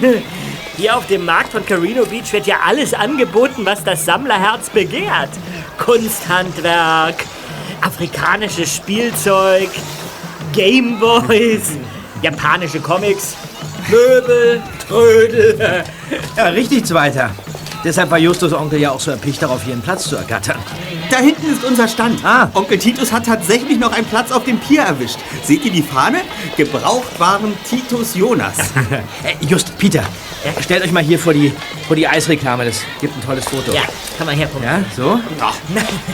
Hier auf dem Markt von Carino Beach wird ja alles angeboten, was das Sammlerherz begehrt. Kunsthandwerk, afrikanisches Spielzeug, Gameboys, japanische Comics, Möbel, Trödel. Ja, richtig, Zweiter. Deshalb war Justus Onkel ja auch so erpicht darauf, hier einen Platz zu ergattern. Da hinten ist unser Stand. Ah. Onkel Titus hat tatsächlich noch einen Platz auf dem Pier erwischt. Seht ihr die Fahne? Gebrauchtwaren Titus Jonas. Äh, Just, Peter, stellt euch mal hier vor die, vor die Eisreklame. Das gibt ein tolles Foto. Ja, kann man herkommen. Ja, so.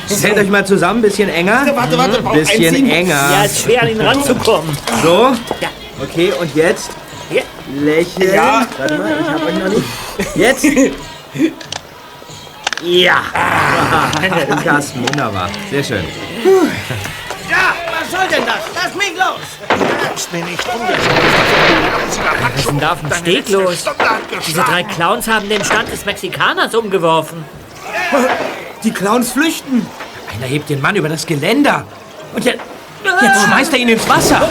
Stellt euch mal zusammen, bisschen enger. Warte, warte, warte. Bisschen Einziehen. Ja, enger. ist schwer an ihn ranzukommen. So. Ja. Okay, und jetzt Hier. lächeln. Ja. Warte mal, ich hab euch noch nicht. Jetzt. Ja. Im Kasten, wunderbar. Sehr schön. Ja, was soll denn das? Lass mich los! Mir nicht. Was ist denn da auf dem Steg los? Diese drei Clowns haben den Stand des Mexikaners umgeworfen. Die Clowns flüchten. Einer hebt den Mann über das Geländer. Und jetzt, jetzt schmeißt er ihn ins Wasser.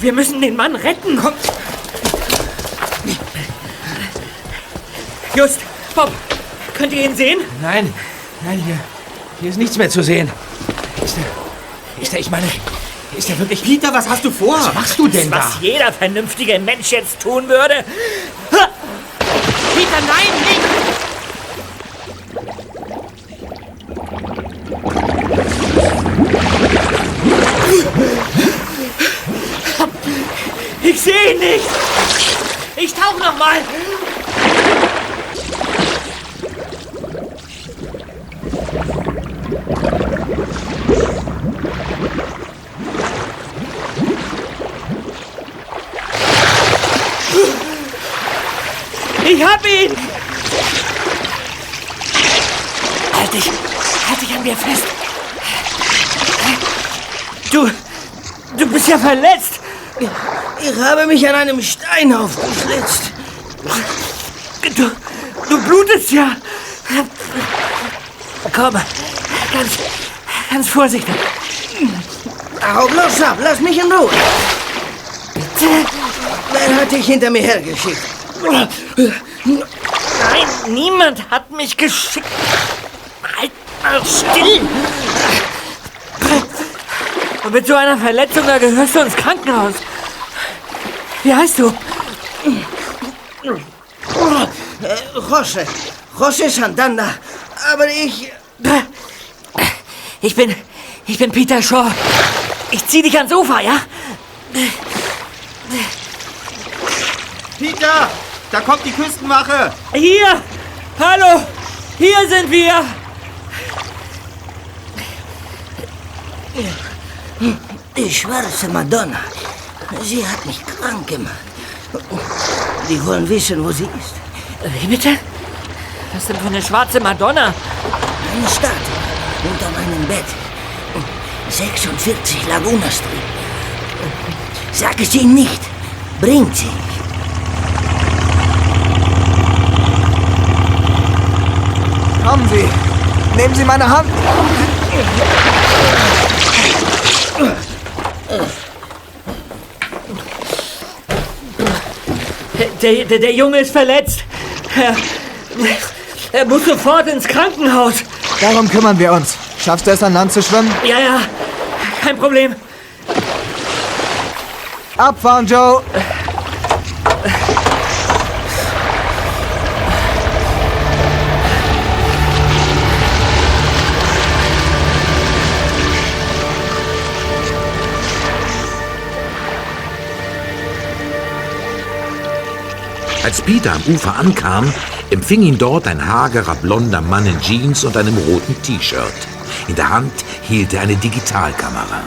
Wir müssen den Mann retten. Komm. Just, Bob, könnt ihr ihn sehen? Nein, nein, hier, hier ist nichts mehr zu sehen. Ist der, ist der, ich meine, ist der wirklich... Peter, was hast du vor? Was machst du denn da? Was jeder vernünftige Mensch jetzt tun würde. Ha! Peter, nein, nicht! Ich sehe ihn nicht. Ich tauche noch mal. Ich hab ihn! Halt dich! Halt dich an mir fest! Du. Ja verletzt! Ich habe mich an einem Stein aufgeschlitzt. Du, du blutest ja! Komm, ganz, ganz vorsichtig. Hau bloß ab, lass mich in Ruhe. Wer hat dich hinter mir hergeschickt? Nein, niemand hat mich geschickt. Halt mal still! Und mit so einer Verletzung, da gehörst du ins Krankenhaus. Wie heißt du? Äh, José. José Santana. Aber ich... Ich bin, ich bin Peter Shaw. Ich zieh dich ans Ufer, ja? Peter, da kommt die Küstenwache. Hier! Hallo! Hier sind wir! Die schwarze Madonna. Sie hat mich krank gemacht. Die wollen wissen, wo sie ist. Wie bitte? Was denn für eine schwarze Madonna? Eine Statue unter meinem Bett. 46 Laguna Street. Sag es ihnen nicht. Bringt sie. Kommen Sie. Nehmen Sie meine Hand. Der, der, der Junge ist verletzt. Er, er muss sofort ins Krankenhaus. Darum kümmern wir uns. Schaffst du es, an Land zu schwimmen? Ja, ja, kein Problem. Abfahren, Joe! Als Peter am Ufer ankam, empfing ihn dort ein hagerer blonder Mann in Jeans und einem roten T-Shirt. In der Hand hielt er eine Digitalkamera.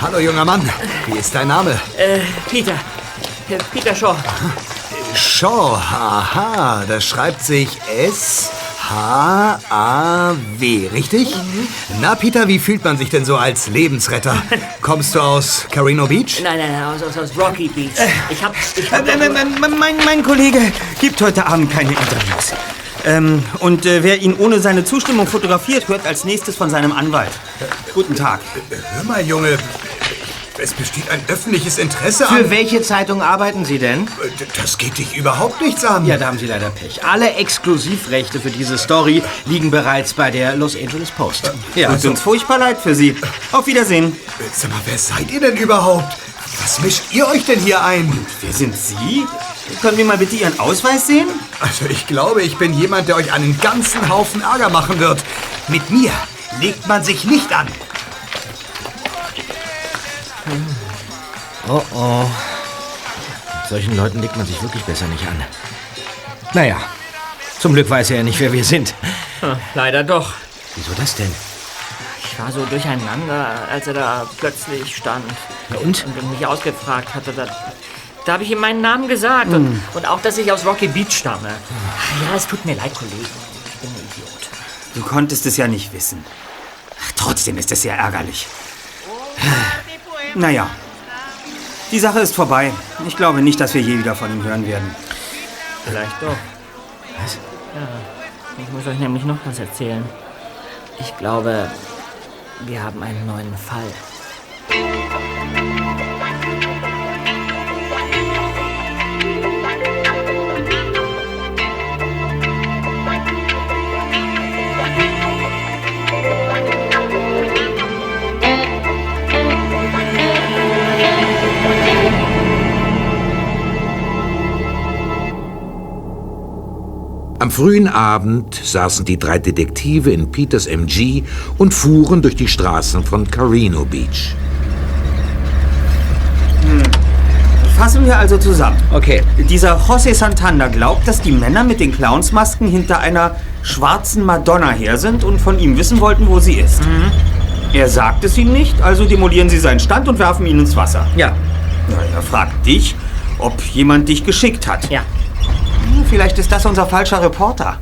Hallo, junger Mann. Wie ist dein Name? Äh, Peter. Äh, Peter Shaw. Shaw. Aha, das schreibt sich S-H-A-W, richtig? Na, Peter, wie fühlt man sich denn so als Lebensretter? Kommst du aus Carino Beach? Nein, nein, nein, aus, aus, aus Rocky Beach. Ich hab. Ich hab Äh, mein, mein, mein, mein Kollege gibt heute Abend keine Interviews. Ähm, und äh, wer ihn ohne seine Zustimmung fotografiert, hört als nächstes von seinem Anwalt. Guten Tag. Hör mal, Junge. Es besteht ein öffentliches Interesse an... Für welche Zeitung arbeiten Sie denn? Das geht dich überhaupt nichts an. Ja, da haben Sie leider Pech. Alle Exklusivrechte für diese Story liegen bereits bei der Los Angeles Post. Ja, tut uns furchtbar leid für Sie. Auf Wiedersehen. Sag mal, wer seid ihr denn überhaupt? Was mischt ihr euch denn hier ein? Wer sind Sie? Können wir mal bitte Ihren Ausweis sehen? Also ich glaube, ich bin jemand, der euch einen ganzen Haufen Ärger machen wird. Mit mir legt man sich nicht an. Oh oh. Mit solchen Leuten legt man sich wirklich besser nicht an. Naja, zum Glück weiß er ja nicht, wer wir sind. Hm, leider doch. Wieso das denn? Ich war so durcheinander, als er da plötzlich stand. Ja, und? Und mich ausgefragt hatte. Da, da habe ich ihm meinen Namen gesagt. Und, Hm. und auch, dass ich aus Rocky Beach stamme. Ja, es tut mir leid, Kollegen. Ich bin ein Idiot. Du konntest es ja nicht wissen. Ach, Trotzdem ist es sehr ärgerlich. Naja, die Sache ist vorbei. Ich glaube nicht, dass wir je wieder von ihm hören werden. Vielleicht doch. Was? Ja, ich muss euch nämlich noch was erzählen. Ich glaube, wir haben einen neuen Fall. Frühen Abend saßen die drei Detektive in Peters MG und fuhren durch die Straßen von Carino Beach. Fassen wir also zusammen. Okay. Dieser José Santander glaubt, dass die Männer mit den Clownsmasken hinter einer schwarzen Madonna her sind und von ihm wissen wollten, wo sie ist. Er sagt es ihm nicht, also demolieren sie seinen Stand und werfen ihn ins Wasser. Ja. Ja, er fragt dich, ob jemand dich geschickt hat. Ja. Hm, Vielleicht ist das unser falscher Reporter.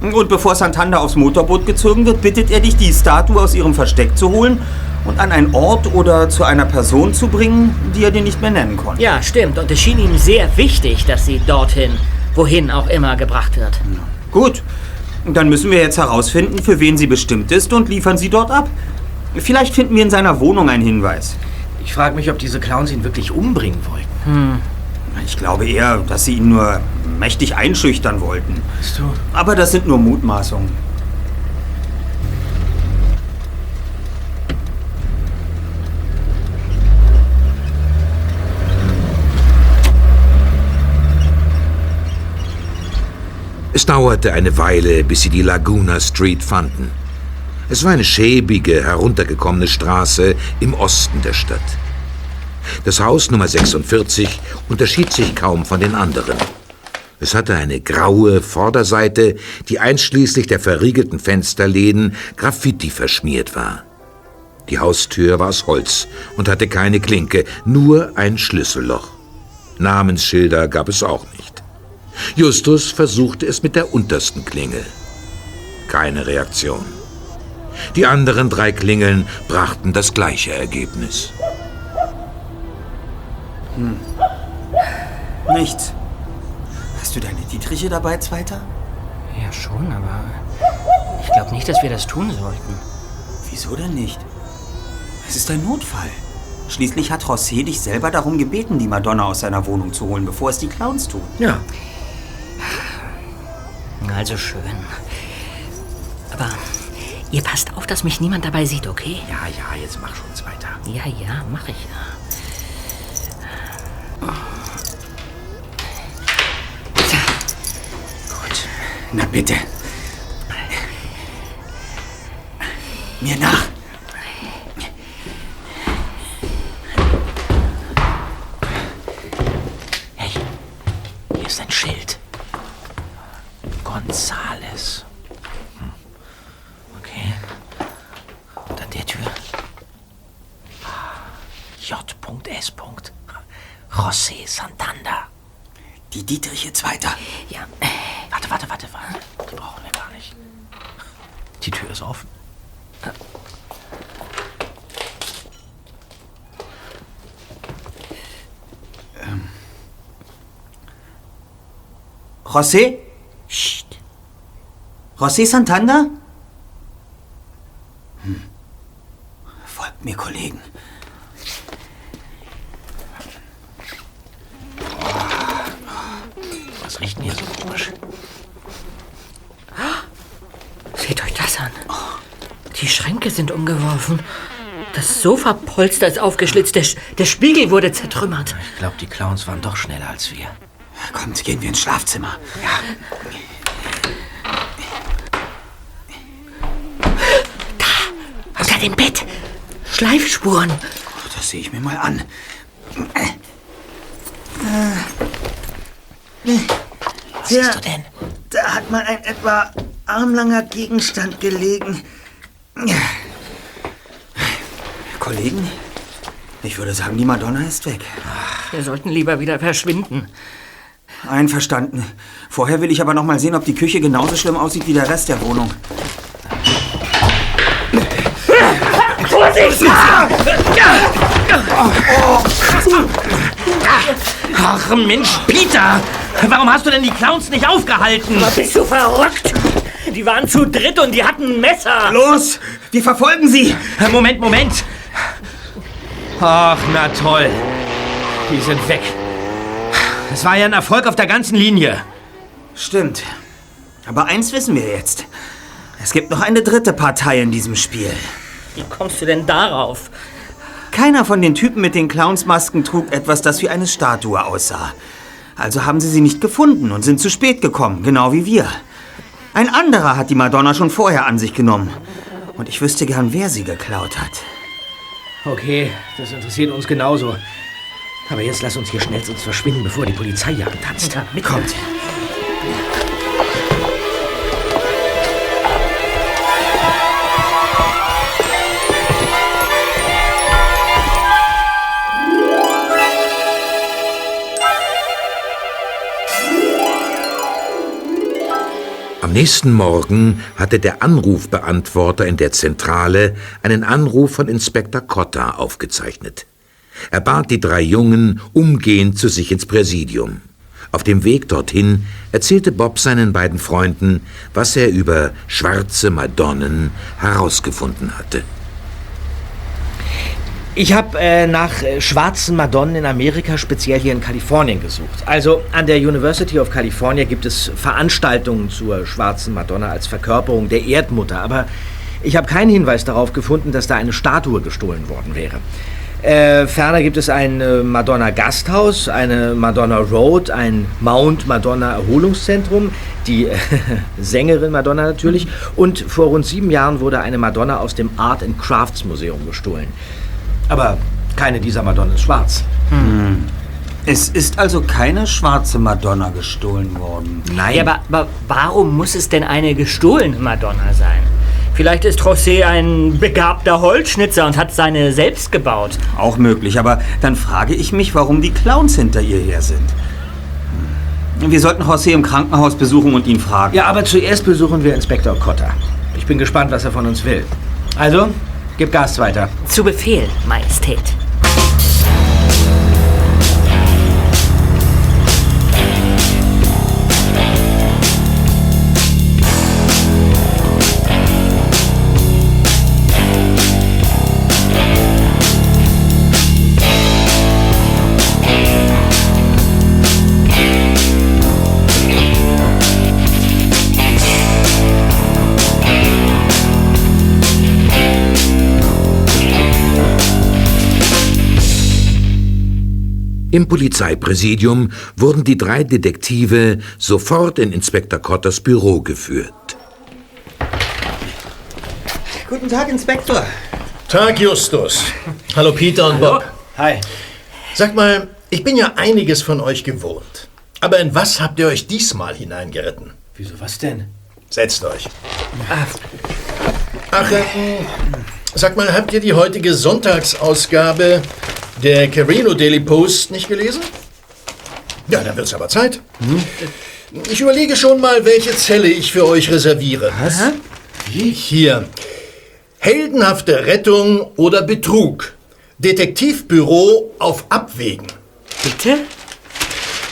Und bevor Santander aufs Motorboot gezogen wird, bittet er dich, die Statue aus ihrem Versteck zu holen und an einen Ort oder zu einer Person zu bringen, die er dir nicht mehr nennen konnte. Ja, stimmt. Und es schien ihm sehr wichtig, dass sie dorthin, wohin auch immer, gebracht wird. Gut, dann müssen wir jetzt herausfinden, für wen sie bestimmt ist und liefern sie dort ab. Vielleicht finden wir in seiner Wohnung einen Hinweis. Ich frage mich, ob diese Clowns ihn wirklich umbringen wollten. Ich glaube eher, dass sie ihn nur mächtig einschüchtern wollten. Weißt du? Aber das sind nur Mutmaßungen. Es dauerte eine Weile, bis sie die Laguna Street fanden. Es war eine schäbige, heruntergekommene Straße im Osten der Stadt. Das Haus Nummer 46 unterschied sich kaum von den anderen. Es hatte eine graue Vorderseite, die einschließlich der verriegelten Fensterläden Graffiti verschmiert war. Die Haustür war aus Holz und hatte keine Klinke, nur ein Schlüsselloch. Namensschilder gab es auch nicht. Justus versuchte es mit der untersten Klingel. Keine Reaktion. Die anderen drei Klingeln brachten das gleiche Ergebnis. Nichts. Hast du deine Dietriche dabei, Zweiter? Ja, schon, aber ich glaube nicht, dass wir das tun sollten. Wieso denn nicht? Es ist ein Notfall. Schließlich hat José dich selber darum gebeten, die Madonna aus seiner Wohnung zu holen, bevor es die Clowns tun. Ja. Also schön. Aber ihr passt auf, dass mich niemand dabei sieht, okay? Ja, ja, jetzt mach schon weiter. Ja, ja, mach ich ja. Na bitte. Mir nach. Hey, hier ist ein Schild. Gonzales. Hm. Okay. Und an der Tür. J.S. José Santander. Die Dietriche Zweiter. Ja, Warte, warte, warte, warte. Die brauchen wir gar nicht. Die Tür ist offen. José? Psst. José Santander? Hm. Folgt mir, Kollegen. Was riecht denn hier so komisch? Seht euch das an. Die Schränke sind umgeworfen. Das Sofapolster ist aufgeschlitzt. Der, Sch- der Spiegel wurde zertrümmert. Ich glaube, die Clowns waren doch schneller als wir. Kommt, gehen wir ins Schlafzimmer. Unter dem Bett. Schleifspuren. Das sehe ich mir mal an. Was siehst du denn? Da hat mal ein etwa armlanger Gegenstand gelegen. Kollegen, ich würde sagen, die Madonna ist weg. Wir sollten lieber wieder verschwinden. Einverstanden. Vorher will ich aber noch mal sehen, ob die Küche genauso schlimm aussieht wie der Rest der Wohnung. Ach Mensch, Peter! Warum hast du denn die Clowns nicht aufgehalten? Bist du verrückt? Die waren zu dritt und die hatten ein Messer. Los, wir verfolgen sie. Moment, Moment! Ach, na toll. Die sind weg. Es war ja ein Erfolg auf der ganzen Linie. Stimmt. Aber eins wissen wir jetzt. Es gibt noch eine dritte Partei in diesem Spiel. Wie kommst du denn darauf? Keiner von den Typen mit den Clownsmasken trug etwas, das wie eine Statue aussah. Also haben sie sie nicht gefunden und sind zu spät gekommen, genau wie wir. Ein anderer hat die Madonna schon vorher an sich genommen. Und ich wüsste gern, wer sie geklaut hat. Okay, das interessiert uns genauso. Aber jetzt lass uns hier schnellstens verschwinden, bevor die Polizei hier antanzt. Kommt. Am nächsten Morgen hatte der Anrufbeantworter in der Zentrale einen Anruf von Inspektor Cotta aufgezeichnet. Er bat die drei Jungen umgehend zu sich ins Präsidium. Auf dem Weg dorthin erzählte Bob seinen beiden Freunden, was er über schwarze Madonnen herausgefunden hatte. Ich habe äh, nach äh, schwarzen Madonnen in Amerika, speziell hier in Kalifornien, gesucht. Also an der University of California gibt es Veranstaltungen zur schwarzen Madonna als Verkörperung der Erdmutter, aber ich habe keinen Hinweis darauf gefunden, dass da eine Statue gestohlen worden wäre. Äh, ferner gibt es ein äh, Madonna Gasthaus, eine Madonna Road, ein Mount Madonna Erholungszentrum, die äh, Sängerin Madonna natürlich. Und vor rund sieben Jahren wurde eine Madonna aus dem Art and Crafts Museum gestohlen. Aber keine dieser Madonnen ist schwarz. Es ist also keine schwarze Madonna gestohlen worden. Nein. Ja, aber, aber warum muss es denn eine gestohlene Madonna sein? Vielleicht ist José ein begabter Holzschnitzer und hat seine selbst gebaut. Auch möglich, aber dann frage ich mich, warum die Clowns hinter ihr her sind. Hm. Wir sollten José im Krankenhaus besuchen und ihn fragen. ja, aber zuerst besuchen wir Inspektor Cotta. Ich bin gespannt, was er von uns will. Also, gib Gas weiter. Zu Befehl, Majestät. Im Polizeipräsidium wurden die drei Detektive sofort in Inspektor Cotters Büro geführt. Guten Tag, Inspektor. Tag, Justus. Hallo, Peter und Bob. Hi. Sag mal, ich bin ja einiges von euch gewohnt. Aber in was habt ihr euch diesmal hineingeritten? Wieso, was denn? Setzt euch. Ach, ähm, sag mal, habt ihr die heutige Sonntagsausgabe der Carino Daily Post nicht gelesen? Ja, dann wird's aber Zeit. Ich überlege schon mal, welche Zelle ich für euch reserviere. Was? Hier. Heldenhafte Rettung oder Betrug. Detektivbüro auf Abwägen. Bitte?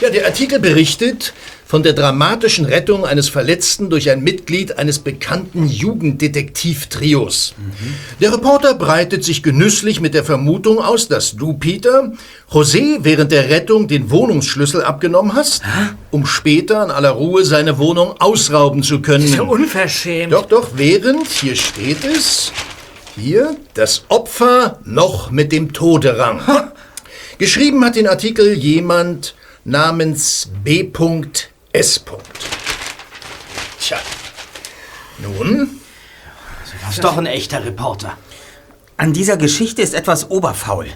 Ja, der Artikel berichtet von der dramatischen Rettung eines Verletzten durch ein Mitglied eines bekannten Jugenddetektivtrios. Der Reporter breitet sich genüsslich mit der Vermutung aus, dass du, Peter, José während der Rettung den Wohnungsschlüssel abgenommen hast, um später in aller Ruhe seine Wohnung ausrauben zu können. So unverschämt. Doch, doch, während, hier steht es, hier, das Opfer noch mit dem Tode rang. Geschrieben hat den Artikel jemand namens B.S. Tja, nun, Das ist doch ein echter Reporter. An dieser Geschichte ist etwas oberfaul.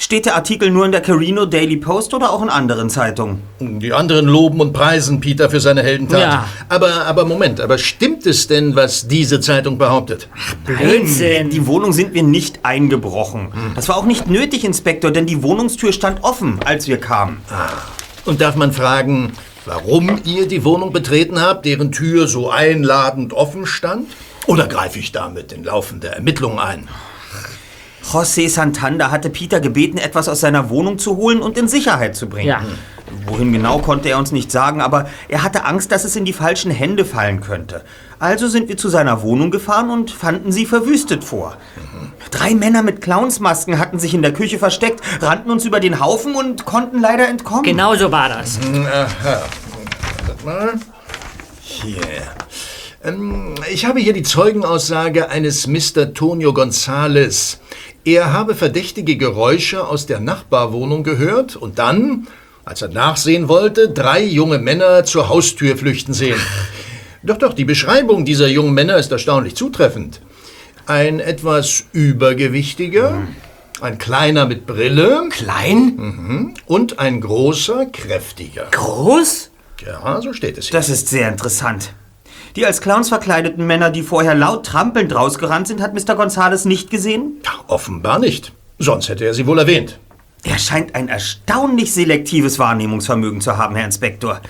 Steht der Artikel nur in der Carino Daily Post oder auch in anderen Zeitungen? die anderen loben und preisen Peter für seine Heldentat. Ja. Aber, aber Moment, aber stimmt es denn, was diese Zeitung behauptet? Blödsinn. Die Wohnung sind wir nicht eingebrochen. Das war auch nicht nötig, Inspektor, denn die Wohnungstür stand offen, als wir kamen. Und darf man fragen, warum ihr die Wohnung betreten habt, deren Tür so einladend offen stand? Oder greife ich damit in laufende Ermittlungen ein? José Santander hatte Peter gebeten, etwas aus seiner Wohnung zu holen und in Sicherheit zu bringen. Ja. Wohin genau konnte er uns nicht sagen, aber er hatte Angst, dass es in die falschen Hände fallen könnte. Also sind wir zu seiner Wohnung gefahren und fanden sie verwüstet vor. Drei Männer mit Clownsmasken hatten sich in der Küche versteckt, rannten uns über den Haufen und konnten leider entkommen. Genau so war das. Aha. Wartet mal. Hier. Ähm, ich habe hier die Zeugenaussage eines Mr. Tonio Gonzales. Er habe verdächtige Geräusche aus der Nachbarwohnung gehört und dann, als er nachsehen wollte, drei junge Männer zur Haustür flüchten sehen. Doch, doch, die Beschreibung dieser jungen Männer ist erstaunlich zutreffend. Ein etwas übergewichtiger, ein kleiner mit Brille Klein? und ein großer, kräftiger. Groß? Ja, so steht es hier. Das ist sehr interessant. Die als Clowns verkleideten Männer, die vorher laut trampelnd rausgerannt sind, hat Mr. Gonzales nicht gesehen? Ja, offenbar nicht. Sonst hätte er sie wohl erwähnt. Er scheint ein erstaunlich selektives Wahrnehmungsvermögen zu haben, Herr Inspektor.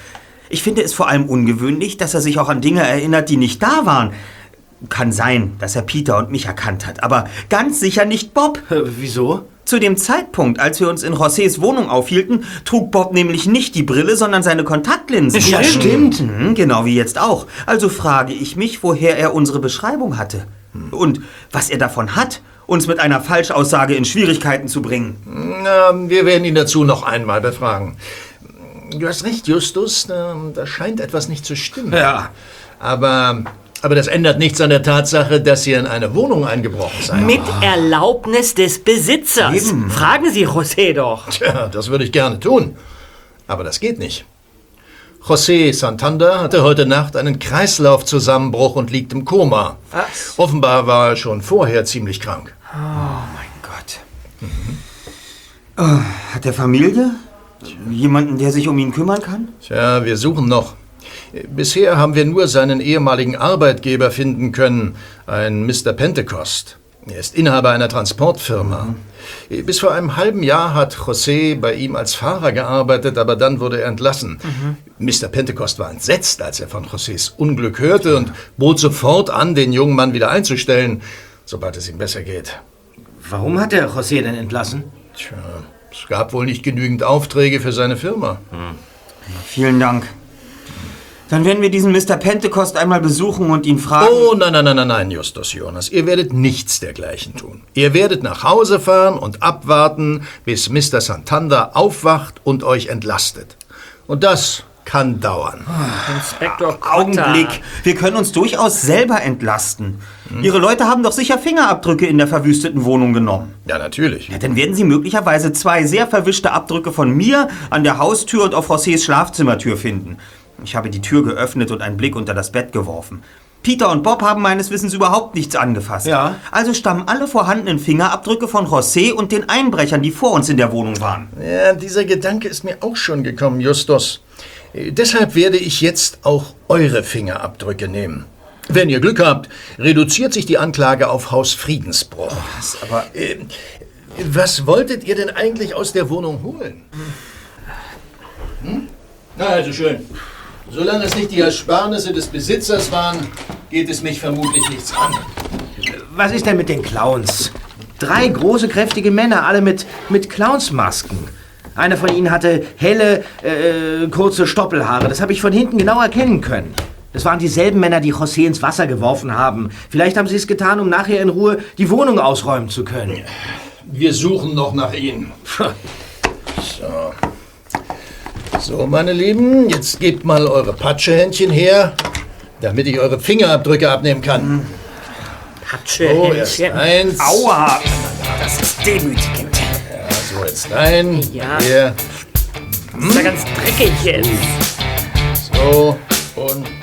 Ich finde es vor allem ungewöhnlich, dass er sich auch an Dinge erinnert, die nicht da waren. Kann sein, dass er Peter und mich erkannt hat, aber ganz sicher nicht Bob. Äh, wieso? Zu dem Zeitpunkt, als wir uns in Josés Wohnung aufhielten, trug Bob nämlich nicht die Brille, sondern seine Kontaktlinsen. Ja, stimmt. Mhm, genau wie jetzt auch. Also frage ich mich, woher er unsere Beschreibung hatte. Und was er davon hat, uns mit einer Falschaussage in Schwierigkeiten zu bringen. Na, wir werden ihn dazu noch einmal befragen. Du hast recht, Justus, da, da scheint etwas nicht zu stimmen. Ja. Aber, aber das ändert nichts an der Tatsache, dass ihr in eine Wohnung eingebrochen seid. Mit Erlaubnis des Besitzers. Fragen Sie José doch. Tja, das würde ich gerne tun. Aber das geht nicht. José Santander hatte heute Nacht einen Kreislaufzusammenbruch und liegt im Koma. Was? Offenbar war er schon vorher ziemlich krank. Mein Gott. Äh, hat er Familie? Jemanden, der sich um ihn kümmern kann? Tja, wir suchen noch. Bisher haben wir nur seinen ehemaligen Arbeitgeber finden können, ein Mr. Pentecost. Er ist Inhaber einer Transportfirma. Bis vor einem halben Jahr hat José bei ihm als Fahrer gearbeitet, aber dann wurde er entlassen. Mr. Pentecost war entsetzt, als er von Josés Unglück hörte und bot sofort an, den jungen Mann wieder einzustellen, sobald es ihm besser geht. Warum hat der José denn entlassen? Tja, es gab wohl nicht genügend Aufträge für seine Firma. Vielen Dank. Dann werden wir diesen Mr. Pentecost einmal besuchen und ihn fragen. Oh, nein, nein, nein, nein, nein, Justus Jonas. Ihr werdet nichts dergleichen tun. Ihr werdet nach Hause fahren und abwarten, bis Mr. Santander aufwacht und euch entlastet. Und das kann dauern. Inspektor Kotter. Augenblick. Wir können uns durchaus selber entlasten. Ihre Leute haben doch sicher Fingerabdrücke in der verwüsteten Wohnung genommen. Ja, natürlich. Ja, dann werden Sie möglicherweise zwei sehr verwischte Abdrücke von mir an der Haustür und auf Josés Schlafzimmertür finden. Ich habe die Tür geöffnet und einen Blick unter das Bett geworfen. Peter und Bob haben meines Wissens überhaupt nichts angefasst. Ja. Also stammen alle vorhandenen Fingerabdrücke von José und den Einbrechern, die vor uns in der Wohnung waren. Ja, dieser Gedanke ist mir auch schon gekommen, Justus. Äh, Deshalb werde ich jetzt auch eure Fingerabdrücke nehmen. Wenn ihr Glück habt, reduziert sich die Anklage auf Hausfriedensbruch. Aber Äh, Was wolltet ihr denn eigentlich aus der Wohnung holen? Hm? Na, also schön. Solange es nicht die Ersparnisse des Besitzers waren, geht es mich vermutlich nichts an. Was ist denn mit den Clowns? Drei große, kräftige Männer, alle mit, mit Clownsmasken. Einer von ihnen hatte helle, äh, kurze Stoppelhaare. Das habe ich von hinten genau erkennen können. Das waren dieselben Männer, die José ins Wasser geworfen haben. Vielleicht haben sie es getan, um nachher in Ruhe die Wohnung ausräumen zu können. Wir suchen noch nach Ihnen. So. So, meine Lieben, jetzt gebt mal eure Patschehändchen her, damit ich eure Fingerabdrücke abnehmen kann. Oh, erst Patschehändchen. eins. Aua! Das ist demütigend. So, jetzt rein. Ja. Hier. ist ja ganz dreckig jetzt. So. Und.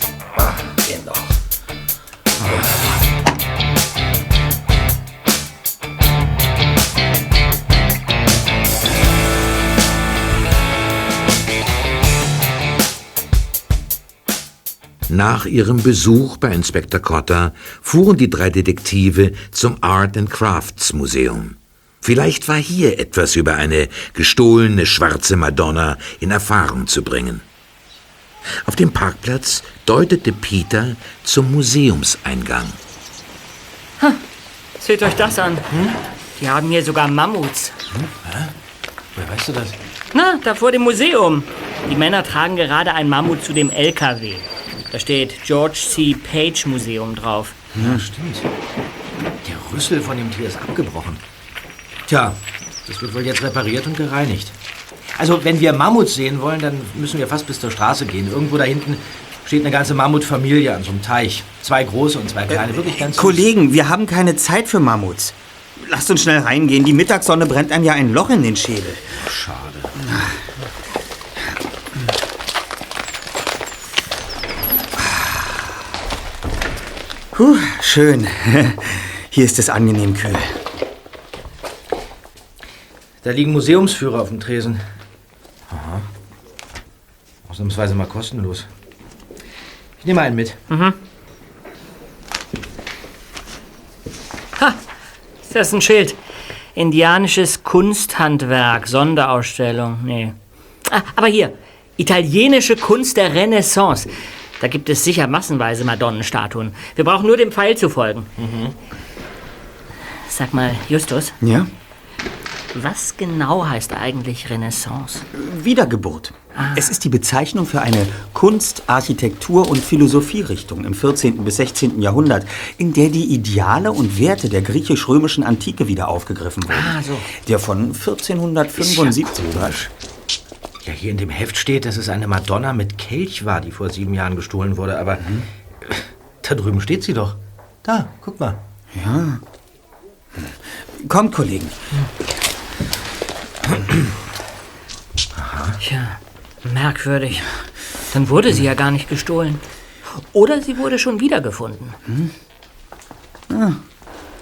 Nach ihrem Besuch bei Inspektor Cotter fuhren die drei Detektive zum Art and Crafts Museum. Vielleicht war hier etwas über eine gestohlene schwarze Madonna in Erfahrung zu bringen. Auf dem Parkplatz deutete Peter zum Museumseingang. Seht euch das an. Die haben hier sogar Mammuts. Woher weißt du das? Na, da vor dem Museum. Die Männer tragen gerade ein Mammut zu dem LKW. Da steht George C. Page Museum drauf. Ja, stimmt. Der Rüssel von dem Tier ist abgebrochen. Tja, das wird wohl jetzt repariert und gereinigt. Also, wenn wir Mammuts sehen wollen, dann müssen wir fast bis zur Straße gehen. Irgendwo da hinten steht eine ganze Mammutfamilie an so einem Teich. Zwei große und zwei kleine. Wirklich ganz süß. Kollegen, wir haben keine Zeit für Mammuts. Lasst uns schnell reingehen. Die Mittagssonne brennt einem ja ein Loch in den Schädel. Schade. Puh, schön. Hier ist es angenehm kühl. Da liegen Museumsführer auf dem Tresen. Aha. Ausnahmsweise mal kostenlos. Ich nehme einen mit. Ist das ein Schild? Indianisches Kunsthandwerk, Sonderausstellung. Nee. Ah, aber hier, italienische Kunst der Renaissance. Da gibt es sicher massenweise Madonnenstatuen. Wir brauchen nur dem Pfeil zu folgen. Sag mal, Justus, Ja? was genau heißt eigentlich Renaissance? Wiedergeburt. Es ist die Bezeichnung für eine Kunst-, Architektur- und Philosophierichtung im 14. bis 16. Jahrhundert, in der die Ideale und Werte der griechisch-römischen Antike wieder aufgegriffen wurden. Ah, so. Der von 1475 war. Ja, hier in dem Heft steht, dass es eine Madonna mit Kelch war, die vor sieben Jahren gestohlen wurde. Aber da drüben steht sie doch. Da, guck mal. Kommt, Kollegen. Tja, merkwürdig. Dann wurde sie ja gar nicht gestohlen. Oder sie wurde schon wiedergefunden.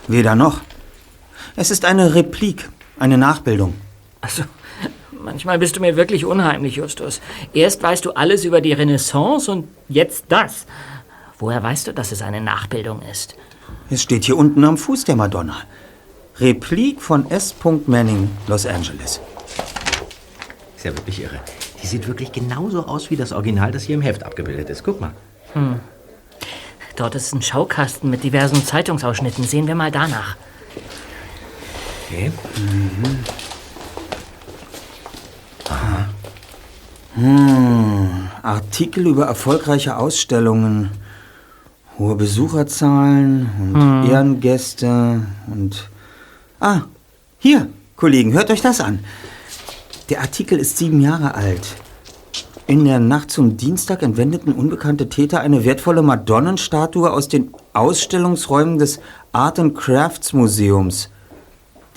Weder noch. Es ist eine Replik, eine Nachbildung. Also, manchmal bist du mir wirklich unheimlich, Justus. Erst weißt du alles über die Renaissance und jetzt das. Woher weißt du, dass es eine Nachbildung ist? Es steht hier unten am Fuß der Madonna. Replik von S. Manning, Los Angeles. Ist ja wirklich irre. Die sieht wirklich genauso aus wie das Original, das hier im Heft abgebildet ist. Guck mal. Dort ist ein Schaukasten mit diversen Zeitungsausschnitten. Sehen wir mal danach. Okay. Artikel über erfolgreiche Ausstellungen, hohe Besucherzahlen und Ehrengäste und... Ah, hier, Kollegen, hört euch das an. Der Artikel ist sieben Jahre alt. In der Nacht zum Dienstag entwendeten unbekannte Täter eine wertvolle Madonnenstatue aus den Ausstellungsräumen des Art and Crafts Museums.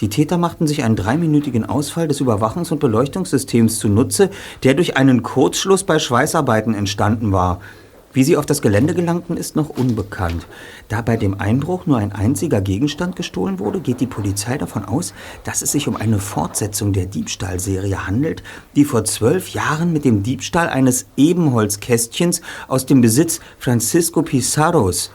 Die Täter machten sich einen dreiminütigen Ausfall des Überwachungs- und Beleuchtungssystems zunutze, der durch einen Kurzschluss bei Schweißarbeiten entstanden war. Wie sie auf das Gelände gelangten, ist noch unbekannt. Da bei dem Einbruch nur ein einziger Gegenstand gestohlen wurde, geht die Polizei davon aus, dass es sich um eine Fortsetzung der Diebstahlserie handelt, die vor zwölf Jahren mit dem Diebstahl eines Ebenholzkästchens aus dem Besitz Francisco Pizarros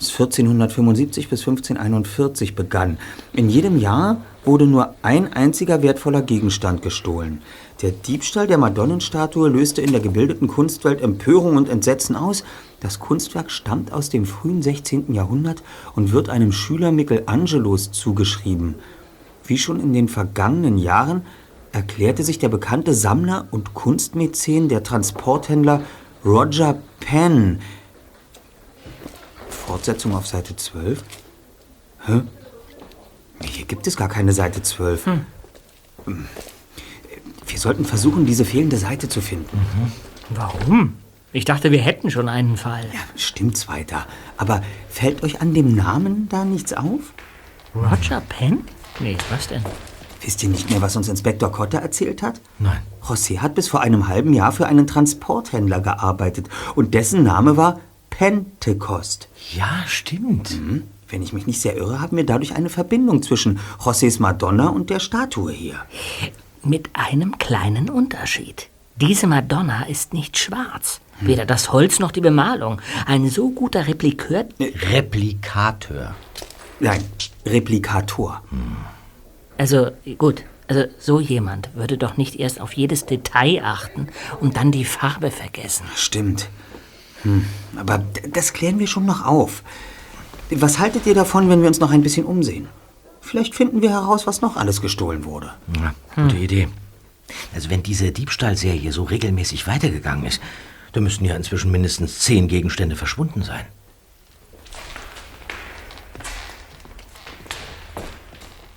1475 bis 1541 begann. In jedem Jahr wurde nur ein einziger wertvoller Gegenstand gestohlen. Der Diebstahl der Madonnenstatue löste in der gebildeten Kunstwelt Empörung und Entsetzen aus. Das Kunstwerk stammt aus dem frühen 16. Jahrhundert und wird einem Schüler Michelangelos zugeschrieben. Wie schon in den vergangenen Jahren erklärte sich der bekannte Sammler und Kunstmäzen, der Transporthändler Roger Penn. Fortsetzung auf Seite 12? Hä? Hier gibt es gar keine Seite 12. Hm. Wir sollten versuchen, diese fehlende Seite zu finden. Warum? Ich dachte, wir hätten schon einen Fall. Ja, stimmt's weiter. Aber fällt euch an dem Namen da nichts auf? Roger Penn? Nee, was denn? Wisst ihr nicht mehr, was uns Inspektor Cotter erzählt hat? Nein. José hat bis vor einem halben Jahr für einen Transporthändler gearbeitet und dessen Name war Pentecost. Ja, stimmt. Hm? Wenn ich mich nicht sehr irre, haben wir dadurch eine Verbindung zwischen Josés Madonna und der Statue hier. Mit einem kleinen Unterschied. Diese Madonna ist nicht schwarz. Weder das Holz noch die Bemalung. Ein so guter Replikeur. Replikateur. Nein, Replikator. Also, gut. Also, so jemand würde doch nicht erst auf jedes Detail achten und dann die Farbe vergessen. Stimmt. Hm. Aber das klären wir schon noch auf. Was haltet ihr davon, wenn wir uns noch ein bisschen umsehen? Vielleicht finden wir heraus, was noch alles gestohlen wurde. Ja, gute Idee. Also wenn diese Diebstahlserie so regelmäßig weitergegangen ist, dann müssten ja inzwischen mindestens zehn Gegenstände verschwunden sein.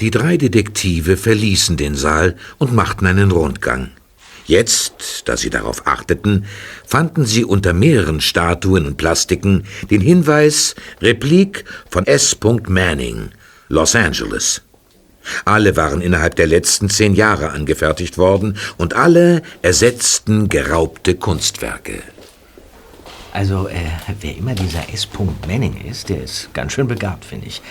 Die drei Detektive verließen den Saal und machten einen Rundgang. Jetzt, da sie darauf achteten, fanden sie unter mehreren Statuen und Plastiken den Hinweis Replik von S. Manning, Los Angeles. Alle waren innerhalb der letzten zehn Jahre angefertigt worden und alle ersetzten geraubte Kunstwerke. Also, äh, wer immer dieser S. Manning ist, der ist ganz schön begabt, finde ich.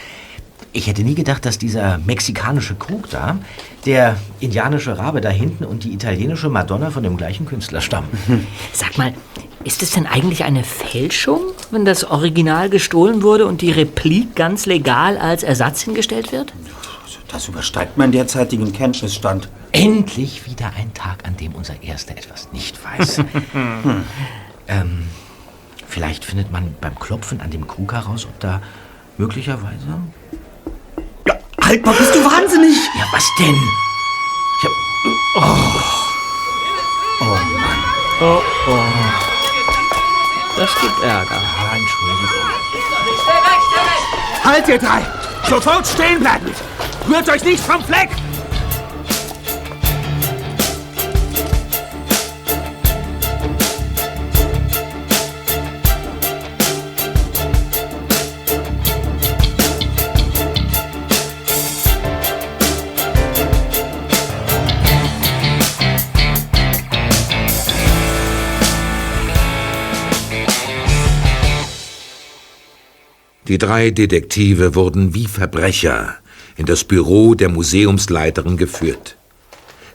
Ich hätte nie gedacht, dass dieser mexikanische Krug da, der indianische Rabe da hinten und die italienische Madonna von dem gleichen Künstler stammen. Sag mal, ist es denn eigentlich eine Fälschung, wenn das Original gestohlen wurde und die Replik ganz legal als Ersatz hingestellt wird? Das übersteigt meinen derzeitigen Kenntnisstand. Endlich wieder ein Tag, an dem unser Erster etwas nicht weiß. hm. ähm, vielleicht findet man beim Klopfen an dem Krug heraus, ob da möglicherweise... Ja, halt mal, bist du wahnsinnig? Ja, was denn? Ich hab... Oh Mann. Oh, oh. Das gibt Ärger. Ah, Entschuldigung. Halt ihr drei! Sofort stehen bleiben! Rührt euch nicht vom Fleck! Die drei Detektive wurden wie Verbrecher in das Büro der Museumsleiterin geführt.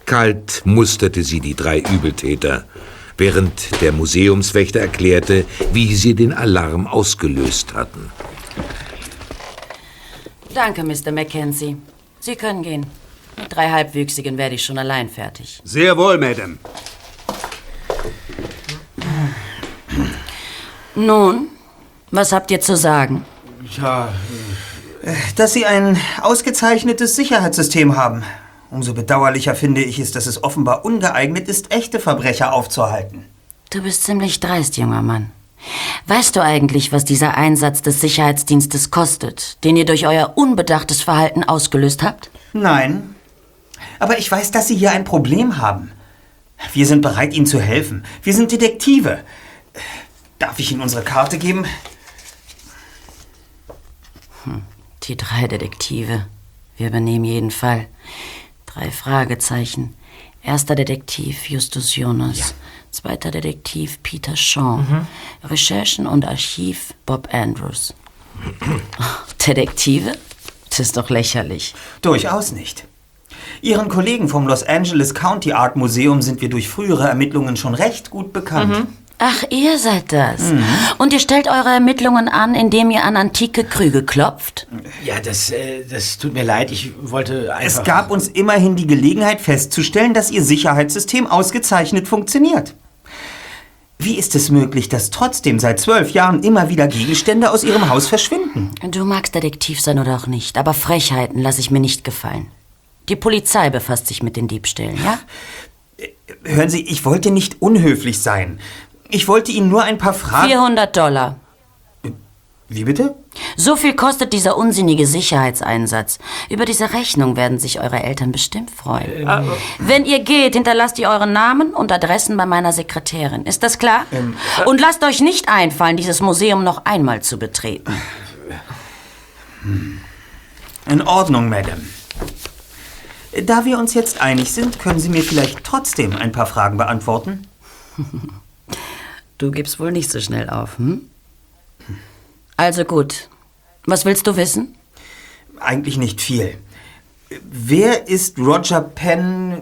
Kalt musterte sie die drei Übeltäter, während der Museumswächter erklärte, wie sie den Alarm ausgelöst hatten. Danke, Mr. Mackenzie. Sie können gehen. Mit drei Halbwüchsigen werde ich schon allein fertig. Sehr wohl, Madame. Nun, was habt ihr zu sagen? Ja, dass Sie ein ausgezeichnetes Sicherheitssystem haben. Umso bedauerlicher finde ich es, dass es offenbar ungeeignet ist, echte Verbrecher aufzuhalten. Du bist ziemlich dreist, junger Mann. Weißt du eigentlich, was dieser Einsatz des Sicherheitsdienstes kostet, den ihr durch euer unbedachtes Verhalten ausgelöst habt? Nein. Aber ich weiß, dass Sie hier ein Problem haben. Wir sind bereit, Ihnen zu helfen. Wir sind Detektive. Darf ich Ihnen unsere Karte geben? Hm, die drei Detektive. Wir übernehmen jeden Fall. Drei Fragezeichen. Erster Detektiv Justus Jonas. Zweiter Detektiv Peter Shaw. Recherchen und Archiv Bob Andrews. Detektive? Das ist doch lächerlich. Durchaus nicht. Ihren Kollegen vom Los Angeles County Art Museum sind wir durch frühere Ermittlungen schon recht gut bekannt. Ach, ihr seid das. Und ihr stellt eure Ermittlungen an, indem ihr an antike Krüge klopft? Ja, das, äh, das tut mir leid. Ich wollte einfach... Es gab uns immerhin die Gelegenheit festzustellen, dass Ihr Sicherheitssystem ausgezeichnet funktioniert. Wie ist es möglich, dass trotzdem seit zwölf Jahren immer wieder Gegenstände aus Ihrem Haus verschwinden? Du magst Detektiv sein oder auch nicht, aber Frechheiten lasse ich mir nicht gefallen. Die Polizei befasst sich mit den Diebstählen, ja? Hören Sie, ich wollte nicht unhöflich sein. Ich wollte Ihnen nur ein paar Fragen... 400 Dollar. Wie bitte? So viel kostet dieser unsinnige Sicherheitseinsatz. Über diese Rechnung werden sich eure Eltern bestimmt freuen. Wenn ihr geht, hinterlasst ihr euren Namen und Adressen bei meiner Sekretärin. Ist das klar? und lasst euch nicht einfallen, dieses Museum noch einmal zu betreten. In Ordnung, Madame. Da wir uns jetzt einig sind, können Sie mir vielleicht trotzdem ein paar Fragen beantworten? Du gibst wohl nicht so schnell auf, hm? Also gut. Was willst du wissen? Eigentlich nicht viel. Wer ist Roger Penn...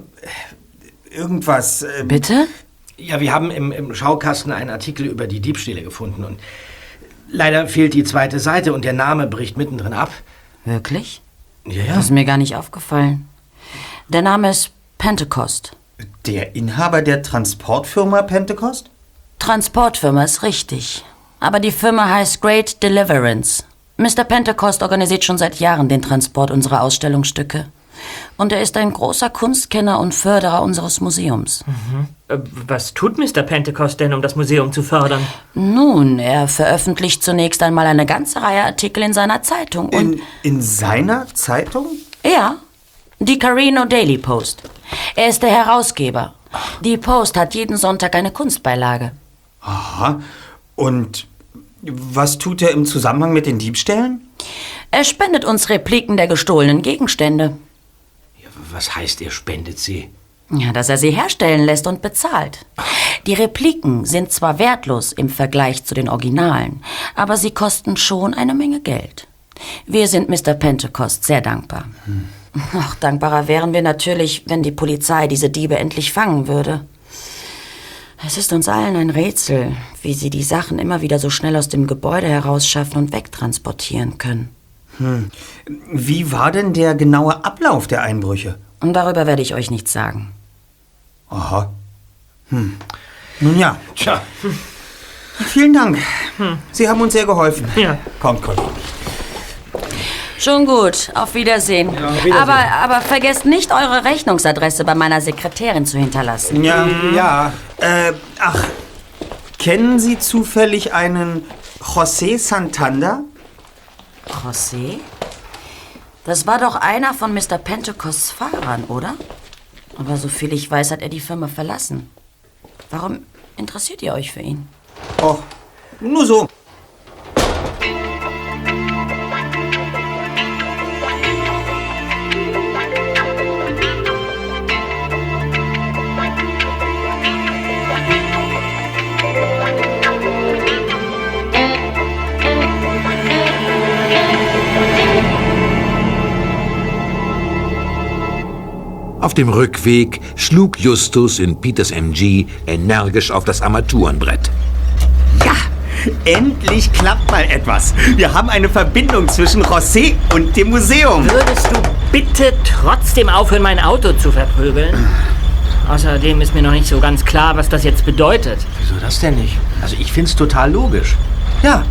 Irgendwas... äh, Bitte? Ja, wir haben im, im Schaukasten einen Artikel über die Diebstähle gefunden und leider fehlt die zweite Seite und der Name bricht mittendrin ab. Wirklich? Ja, Das ist mir gar nicht aufgefallen. Der Name ist Pentecost. Der Inhaber der Transportfirma Pentecost? Transportfirma ist richtig. Aber die Firma heißt Great Deliverance. Mr. Pentecost organisiert schon seit Jahren den Transport unserer Ausstellungsstücke. Und er ist ein großer Kunstkenner und Förderer unseres Museums. Äh, Was tut Mr. Pentecost denn, um das Museum zu fördern? Nun, er veröffentlicht zunächst einmal eine ganze Reihe Artikel in seiner Zeitung und In, in seiner Zeitung? Ja, die Carino Daily Post. Er ist der Herausgeber. Die Post hat jeden Sonntag eine Kunstbeilage. Aha. Und was tut er im Zusammenhang mit den Diebstählen? Er spendet uns Repliken der gestohlenen Gegenstände. Was heißt, er spendet sie? Ja, dass er sie herstellen lässt und bezahlt. Die Repliken sind zwar wertlos im Vergleich zu den Originalen, aber sie kosten schon eine Menge Geld. Wir sind Mr. Pentecost sehr dankbar. Noch dankbarer wären wir natürlich, wenn die Polizei diese Diebe endlich fangen würde. Es ist uns allen ein Rätsel, wie sie die Sachen immer wieder so schnell aus dem Gebäude herausschaffen und wegtransportieren können. Hm. Wie war denn der genaue Ablauf der Einbrüche? Und darüber werde ich euch nichts sagen. Aha. Hm. Nun ja. Tja. Vielen Dank. Sie haben uns sehr geholfen. Ja. Kommt, Conny. Schon gut, auf Wiedersehen. Wiedersehen. Aber, aber vergesst nicht, eure Rechnungsadresse bei meiner Sekretärin zu hinterlassen. Ja, ja. Äh, ach, kennen Sie zufällig einen José Santander? José? Das war doch einer von Mr. Pentecosts Fahrern, oder? Aber soviel ich weiß, hat er die Firma verlassen. Warum interessiert ihr euch für ihn? Och, nur so. Auf dem Rückweg schlug Justus in Peters MG energisch auf das Armaturenbrett. Ja, endlich klappt mal etwas. Wir haben eine Verbindung zwischen José und dem Museum. Würdest du bitte trotzdem aufhören, mein Auto zu verprügeln? Außerdem ist mir noch nicht so ganz klar, was das jetzt bedeutet. Wieso das denn nicht? Also ich find's total logisch. Ja,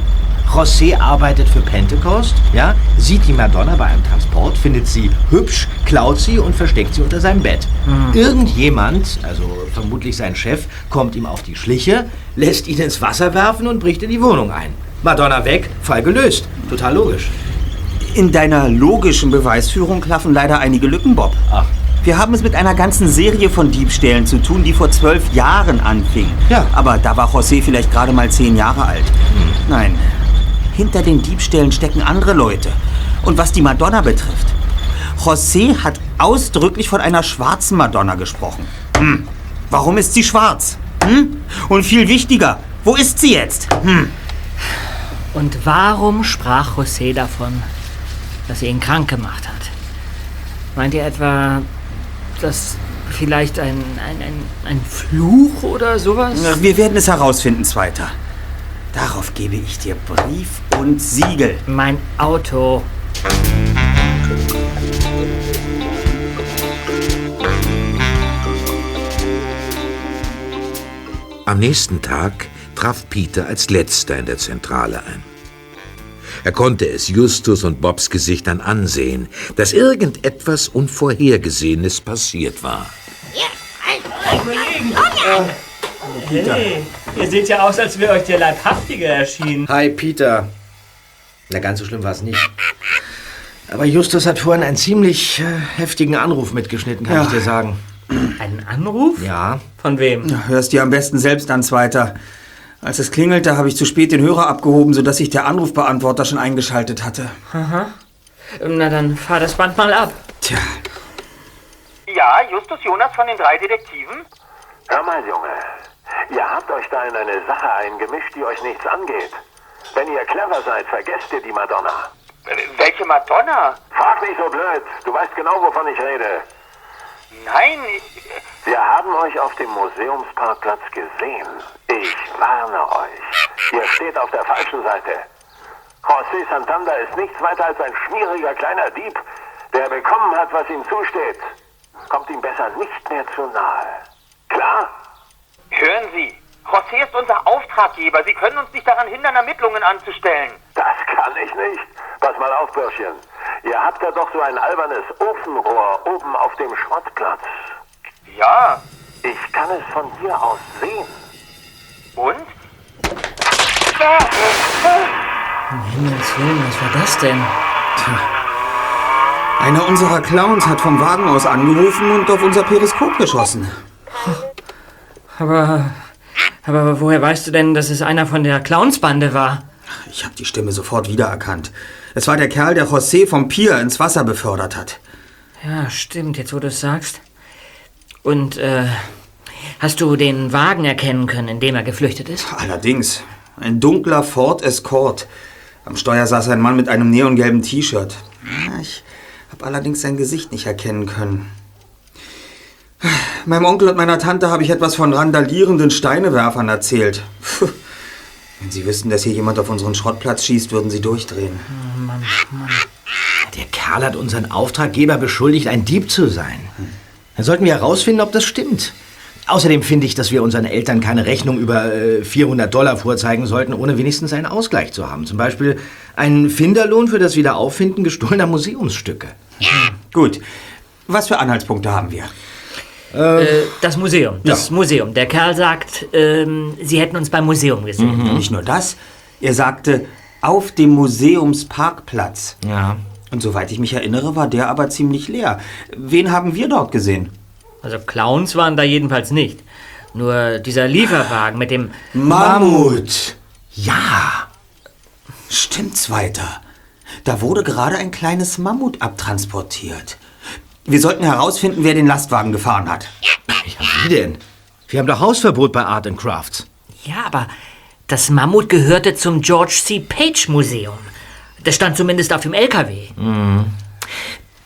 José arbeitet für Pentecost, ja, sieht die Madonna bei einem Transport, findet sie hübsch, klaut sie und versteckt sie unter seinem Bett. Irgendjemand, also vermutlich sein Chef, kommt ihm auf die Schliche, lässt ihn ins Wasser werfen und bricht in die Wohnung ein. Madonna weg, Fall gelöst. Total logisch. In deiner logischen Beweisführung klaffen leider einige Lücken, Bob. Ach. Wir haben es mit einer ganzen Serie von Diebstählen zu tun, die vor zwölf Jahren anfing. Ja. Aber da war José vielleicht gerade mal zehn Jahre alt. Nein, hinter den Diebstählen stecken andere Leute. Und was die Madonna betrifft, José hat ausdrücklich von einer schwarzen Madonna gesprochen. Hm. Warum ist sie schwarz? Hm? Und viel wichtiger, wo ist sie jetzt? Hm. Und warum sprach José davon, dass sie ihn krank gemacht hat? Meint ihr etwa, dass vielleicht ein, ein, ein, ein Fluch oder sowas? Wir werden es herausfinden, Zweiter. Darauf gebe ich dir Brief und Siegel. Mein Auto. Am nächsten Tag traf Peter als letzter in der Zentrale ein. Er konnte es Justus und Bobs Gesichtern ansehen, dass irgendetwas Unvorhergesehenes passiert war. Hey, ihr seht ja aus, als wäre euch der Leibhaftige erschienen. Hi, Peter. Na, ganz so schlimm war es nicht. Aber Justus hat vorhin einen ziemlich äh, heftigen Anruf mitgeschnitten, kann Ja. ich dir sagen. Einen Anruf? Ja. Von wem? Ja, hörst dir am besten selbst an, Zweiter. Als es klingelte, habe ich zu spät den Hörer abgehoben, sodass sich der Anrufbeantworter schon eingeschaltet hatte. Aha. Na dann fahr das Band mal ab. Tja, Ja, Justus Jonas von den drei Detektiven? Hör mal, Junge. Ihr habt euch da in eine Sache eingemischt, die euch nichts angeht. Wenn ihr clever seid, vergesst ihr die Madonna. Welche Madonna? Frag nicht so blöd. Du weißt genau, wovon ich rede. Nein, ich, Wir haben euch auf dem Museumsparkplatz gesehen. Ich warne euch. Ihr steht auf der falschen Seite. José Santander ist nichts weiter als ein schmieriger kleiner Dieb, der bekommen hat, was ihm zusteht. Kommt ihm besser nicht mehr zu nahe. Klar? Hören Sie. José ist unser Auftraggeber. Sie können uns nicht daran hindern, Ermittlungen anzustellen. Das kann ich nicht. Pass mal auf, Bürschchen. Ihr habt ja doch so ein albernes Ofenrohr oben auf dem Schrottplatz. Ja. Ich kann es von hier aus sehen. Und? Um Himmels Willen, was war das denn? einer unserer Clowns hat vom Wagen aus angerufen und auf unser Periskop geschossen. Aber, aber woher weißt du denn, dass es einer von der Clownsbande war? Ich habe die Stimme sofort wiedererkannt. Es war der Kerl, der José vom Pier ins Wasser befördert hat. Ja, stimmt, jetzt wo du es sagst. Und, äh, hast du den Wagen erkennen können, in dem er geflüchtet ist? Allerdings. Ein dunkler Ford Escort. Am Steuer saß ein Mann mit einem neongelben T-Shirt. Ja, Ich habe allerdings sein Gesicht nicht erkennen können. Meinem Onkel und meiner Tante habe ich etwas von randalierenden Steinewerfern erzählt. Puh. Wenn sie wüssten, dass hier jemand auf unseren Schrottplatz schießt, würden sie durchdrehen. Mann, Mann. Der Kerl hat unseren Auftraggeber beschuldigt, ein Dieb zu sein. Dann sollten wir herausfinden, ob das stimmt. Außerdem finde ich, dass wir unseren Eltern keine Rechnung über äh, 400 Dollar vorzeigen sollten, ohne wenigstens einen Ausgleich zu haben. Zum Beispiel einen Finderlohn für das Wiederauffinden gestohlener Museumsstücke. Gut. Was für Anhaltspunkte haben wir? Äh, das Museum, das Museum. Der Kerl sagt, ähm, sie hätten uns beim Museum gesehen. Nicht nur das. Er sagte, auf dem Museumsparkplatz. Ja. Und soweit ich mich erinnere, war der aber ziemlich leer. Wen haben wir dort gesehen? Also Clowns waren da jedenfalls nicht. Nur dieser Lieferwagen mit dem... Mammut! Ja. Stimmt's weiter. Da wurde gerade ein kleines Mammut abtransportiert. Wir sollten herausfinden, wer den Lastwagen gefahren hat. Ja, wie denn? Wir haben doch Hausverbot bei Art and Crafts. Ja, aber das Mammut gehörte zum George C. Page Museum. Das stand zumindest auf dem LKW.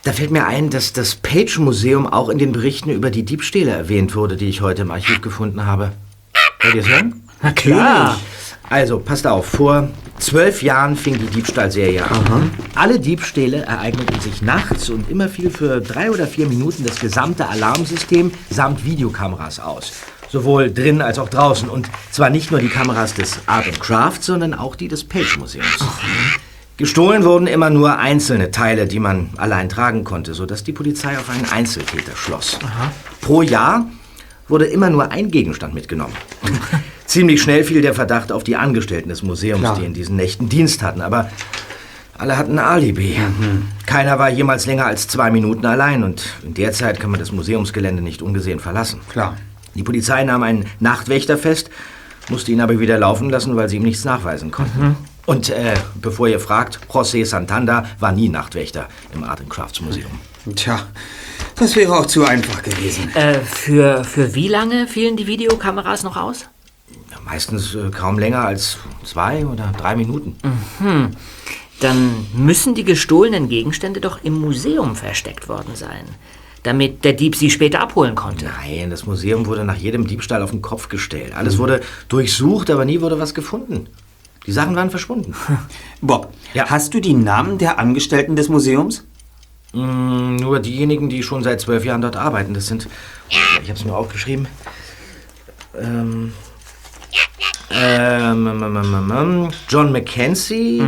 Da fällt mir ein, dass das Page-Museum auch in den Berichten über die Diebstähle erwähnt wurde, die ich heute im Archiv gefunden habe. Wollt ihr es hören? Na klar. Also, passt auf, vor zwölf Jahren fing die Diebstahlserie an. Alle Diebstähle ereigneten sich nachts und immer fiel für drei oder vier Minuten das gesamte Alarmsystem samt Videokameras aus. Sowohl drin als auch draußen. Und zwar nicht nur die Kameras des Art and Craft, sondern auch die des Page-Museums. Gestohlen wurden immer nur einzelne Teile, die man allein tragen konnte, sodass die Polizei auf einen Einzeltäter schloss. Pro Jahr wurde immer nur ein Gegenstand mitgenommen. Ziemlich schnell fiel der Verdacht auf die Angestellten des Museums, Klar. die in diesen Nächten Dienst hatten. Aber alle hatten ein Alibi. Keiner war jemals länger als zwei Minuten allein und in der Zeit kann man das Museumsgelände nicht ungesehen verlassen. Klar. Die Polizei nahm einen Nachtwächter fest, musste ihn aber wieder laufen lassen, weil sie ihm nichts nachweisen konnten. Und äh, bevor ihr fragt, José Santander war nie Nachtwächter im Art and Crafts Museum. Tja, das wäre auch zu einfach gewesen. Äh, für, für wie lange fielen die Videokameras noch aus? Ja, meistens äh, kaum länger als zwei oder drei Minuten. Hm. Dann müssen die gestohlenen Gegenstände doch im Museum versteckt worden sein, damit der Dieb sie später abholen konnte. Nein, das Museum wurde nach jedem Diebstahl auf den Kopf gestellt. Alles wurde durchsucht, aber nie wurde was gefunden. Die Sachen waren verschwunden. Bob, Ja. hast du die Namen der Angestellten des Museums? Mm, nur diejenigen, die schon seit zwölf Jahren dort arbeiten. Das sind. Ich habe es mir aufgeschrieben. Ähm, ähm, ähm, ähm, ähm, ähm, John Mackenzie,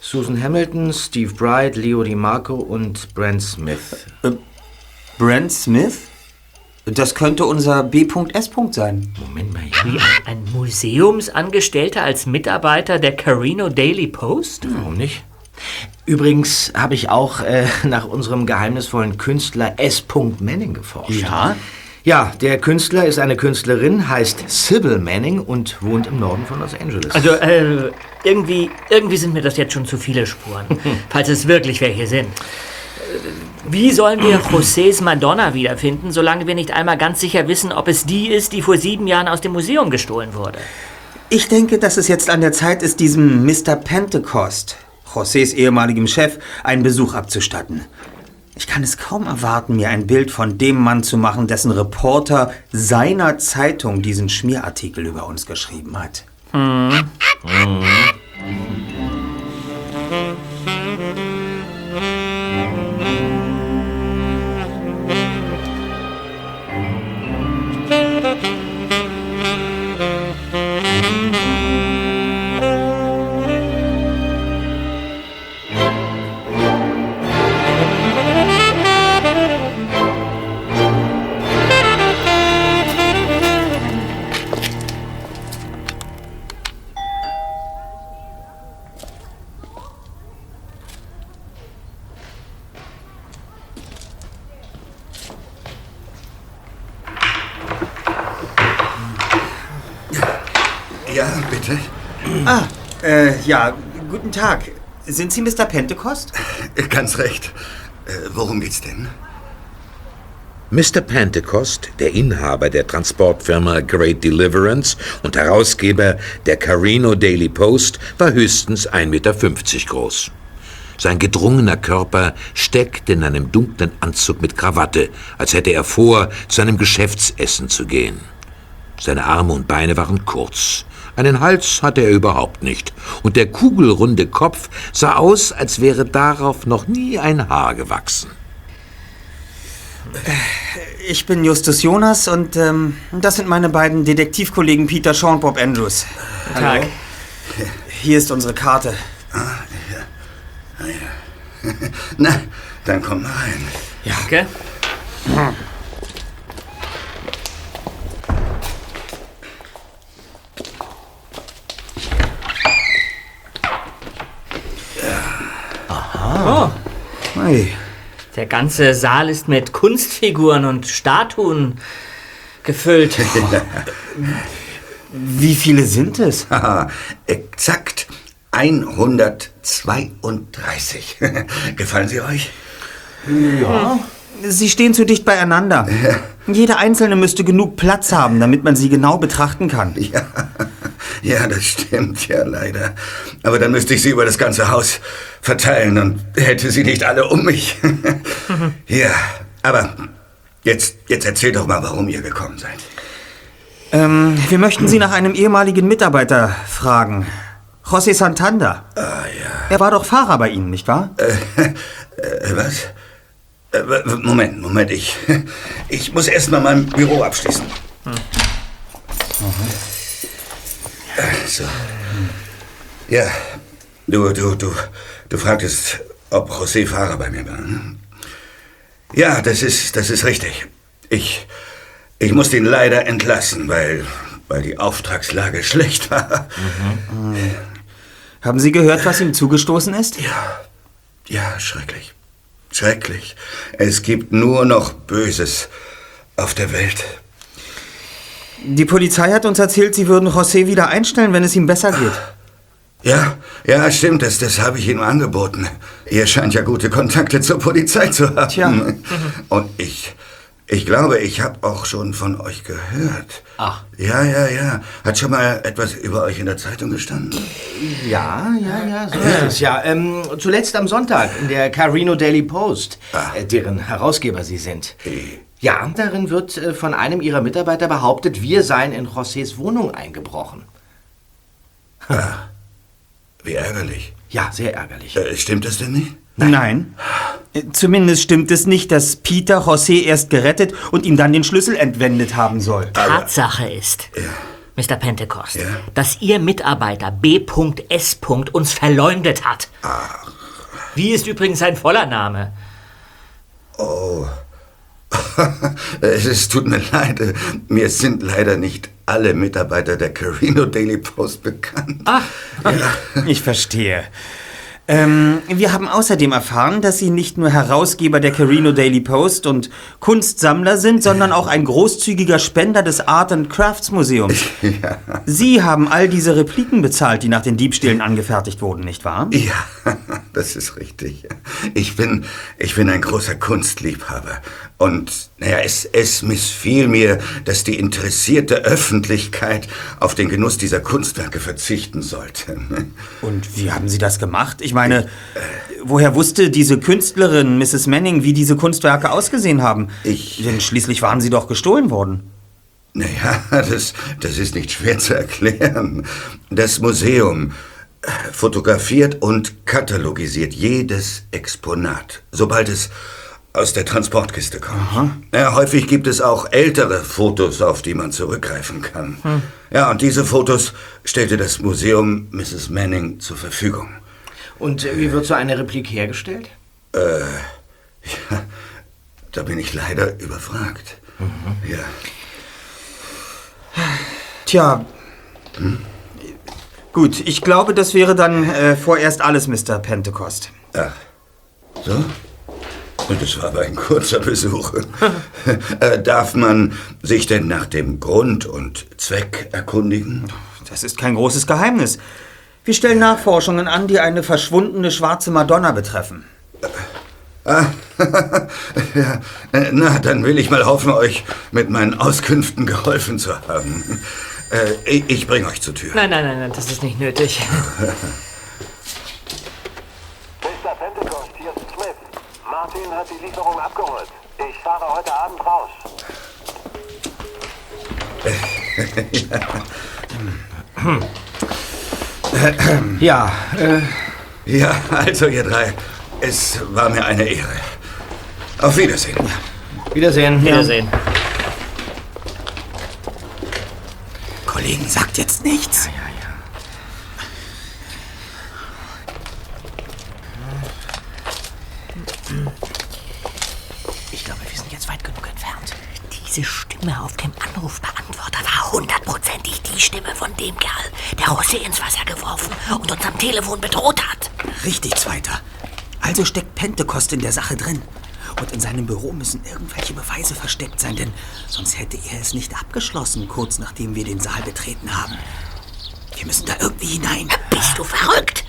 Susan Hamilton, Steve Bright, Leo DiMarco und Brent Smith. Äh, Brent Smith? Das könnte unser B.S. sein. Moment mal, Wie ein Museumsangestellter als Mitarbeiter der Carino Daily Post? Warum nicht? Übrigens habe ich auch äh, nach unserem geheimnisvollen Künstler S. Manning geforscht. Ja? Ja, der Künstler ist eine Künstlerin, heißt Sybil Manning und wohnt im Norden von Los Angeles. Also, äh, irgendwie, irgendwie sind mir das jetzt schon zu viele Spuren. falls es wirklich welche sind. Äh, Wie sollen wir Josés Madonna wiederfinden, solange wir nicht einmal ganz sicher wissen, ob es die ist, die vor sieben Jahren aus dem Museum gestohlen wurde? Ich denke, dass es jetzt an der Zeit ist, diesem Mr. Pentecost, Josés ehemaligem Chef, einen Besuch abzustatten. Ich kann es kaum erwarten, mir ein Bild von dem Mann zu machen, dessen Reporter seiner Zeitung diesen Schmierartikel über uns geschrieben hat. Hm. Ja, Sind Sie Mr. Pentecost? Ganz recht. Äh, worum geht's denn? Mr. Pentecost, der Inhaber der Transportfirma Great Deliverance und Herausgeber der Carino Daily Post, war höchstens 1,50 Meter groß. Sein gedrungener Körper steckte in einem dunklen Anzug mit Krawatte, als hätte er vor, zu einem Geschäftsessen zu gehen. Seine Arme und Beine waren kurz. Einen Hals hatte er überhaupt nicht. Und der kugelrunde Kopf sah aus, als wäre darauf noch nie ein Haar gewachsen. Ich bin Justus Jonas und ähm, das sind meine beiden Detektivkollegen Peter Shaw und Bob Andrews. Guten Tag. Hier ist unsere Karte. Na, dann komm mal rein. Ja. Okay. Oh. Hey. Der ganze Saal ist mit Kunstfiguren und Statuen gefüllt. Wie viele sind es? Haha, exakt 132. Gefallen sie euch? Ja. Sie stehen zu dicht beieinander. Jeder einzelne müsste genug Platz haben, damit man sie genau betrachten kann. Ja, ja, das stimmt ja leider. Aber dann müsste ich sie über das ganze Haus verteilen und hätte sie nicht alle um mich. ja, aber jetzt, jetzt erzähl doch mal, warum ihr gekommen seid. Ähm, wir möchten Sie nach einem ehemaligen Mitarbeiter fragen. José Santander. Ah, ja. Er war doch Fahrer bei Ihnen, nicht wahr? Äh, äh, was? Äh, Moment, Moment, ich, ich muss erst mal mein Büro abschließen. Äh, So. Ja, du, du, du, du fragtest, ob José Fahrer bei mir war. hm? Ja, das ist, das ist richtig. Ich, ich musste ihn leider entlassen, weil, weil die Auftragslage schlecht war. Haben Sie gehört, was ihm zugestoßen ist? Ja, ja, schrecklich. Schrecklich. Es gibt nur noch Böses auf der Welt. Die Polizei hat uns erzählt, Sie würden José wieder einstellen, wenn es ihm besser geht. Ja, ja, stimmt, das, das habe ich ihm angeboten. Ihr scheint ja gute Kontakte zur Polizei zu haben. Tja. Und ich, ich glaube, ich habe auch schon von euch gehört. Ach. Ja, ja, ja. Hat schon mal etwas über euch in der Zeitung gestanden? Ja, ja, ja, so ist es ja. Ähm, zuletzt am Sonntag in der Carino Daily Post, äh, deren Herausgeber Sie sind. Ja, darin wird äh, von einem Ihrer Mitarbeiter behauptet, wir seien in Josés Wohnung eingebrochen. Wie ärgerlich. Ja, sehr ärgerlich. Äh, stimmt das denn nicht? Nein. Äh, Zumindest stimmt es nicht, dass Peter José erst gerettet und ihm dann den Schlüssel entwendet haben soll. Tatsache ist, Mr. Pentecost, dass Ihr Mitarbeiter B.S. uns verleumdet hat. Wie ist übrigens sein voller Name? Oh. es tut mir leid. Mir sind leider nicht alle Mitarbeiter der Carino Daily Post bekannt. Ah, ich verstehe. Ähm, wir haben außerdem erfahren, dass Sie nicht nur Herausgeber der Carino Daily Post und Kunstsammler sind, sondern auch ein großzügiger Spender des Art and Crafts Museums. Ja. Sie haben all diese Repliken bezahlt, die nach den Diebstählen angefertigt wurden, nicht wahr? Ja, das ist richtig. Ich bin, ich bin ein großer Kunstliebhaber. Und naja, es, es missfiel mir, dass die interessierte Öffentlichkeit auf den Genuss dieser Kunstwerke verzichten sollte. Und wie haben Sie das gemacht? Ich meine, woher wusste diese Künstlerin, Mrs. Manning, wie diese Kunstwerke ausgesehen haben? Ich. Denn schließlich waren sie doch gestohlen worden. Naja, das, das ist nicht schwer zu erklären. Das Museum äh, fotografiert und katalogisiert jedes Exponat, sobald es aus der Transportkiste kommt. Ja, häufig gibt es auch ältere Fotos, auf die man zurückgreifen kann. Hm. Ja, und diese Fotos stellte das Museum Mrs. Manning zur Verfügung. Und äh, wie wird so eine Replik hergestellt? Äh, ja, da bin ich leider überfragt. Ja. Tja. Gut, ich glaube, das wäre dann äh, vorerst alles, Mr. Pentecost. Ach, so? Und es war aber ein kurzer Besuch. äh, darf man sich denn nach dem Grund und Zweck erkundigen? Das ist kein großes Geheimnis. Wir stellen Nachforschungen an, die eine verschwundene schwarze Madonna betreffen. Ah, ja, äh, na, dann will ich mal hoffen, euch mit meinen Auskünften geholfen zu haben. Äh, ich, ich bringe euch zur Tür. Nein, nein, nein, nein, das ist nicht nötig. Martin hat die Lieferung abgeholt. Ich fahre heute Abend raus. Ja, äh. Ja, also ihr drei, es war mir eine Ehre. Auf Wiedersehen. Wiedersehen. Wiedersehen. Kollegen, sagt jetzt nichts. Ich glaube, wir sind jetzt weit genug entfernt. Diese Stimme auf dem Anrufbeantworter war hundertprozentig die Stimme von dem Kerl, der José ins Wasser geworfen und uns am Telefon bedroht hat. Richtig, Zweiter. Also steckt Pentecost in der Sache drin. Und in seinem Büro müssen irgendwelche Beweise versteckt sein, denn sonst hätte er es nicht abgeschlossen, kurz nachdem wir den Saal betreten haben. Wir müssen da irgendwie hinein. Bist du verrückt?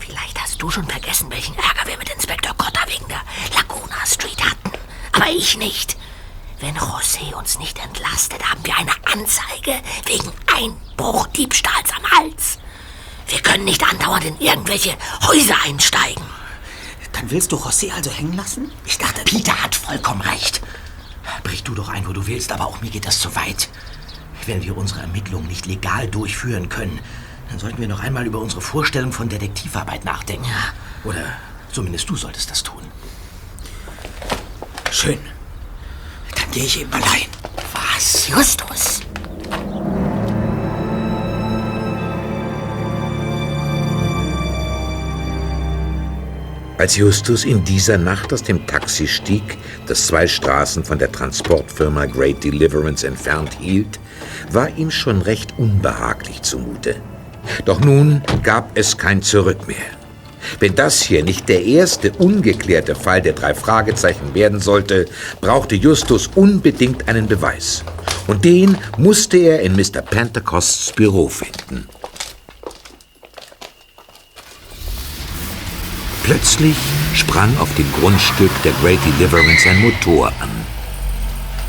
Vielleicht hast du schon vergessen, welchen Ärger wir mit Inspektor Cotta wegen der Laguna Street hatten. Aber ich nicht. Wenn José uns nicht entlastet, haben wir eine Anzeige wegen Einbruch Diebstahls am Hals. Wir können nicht andauernd in irgendwelche Häuser einsteigen. Dann willst du José also hängen lassen? Ich dachte, Peter hat vollkommen recht. Brich du doch ein, wo du willst, aber auch mir geht das zu weit. Wenn wir unsere Ermittlungen nicht legal durchführen können, dann sollten wir noch einmal über unsere Vorstellung von Detektivarbeit nachdenken. Oder zumindest du solltest das tun. Schön. Gehe ich eben allein. Was? Justus? Als Justus in dieser Nacht aus dem Taxi stieg, das zwei Straßen von der Transportfirma Great Deliverance entfernt hielt, war ihm schon recht unbehaglich zumute. Doch nun gab es kein Zurück mehr. Wenn das hier nicht der erste ungeklärte Fall der drei Fragezeichen werden sollte, brauchte Justus unbedingt einen Beweis. Und den musste er in Mr. Pentecosts Büro finden. Plötzlich sprang auf dem Grundstück der Great Deliverance ein Motor an.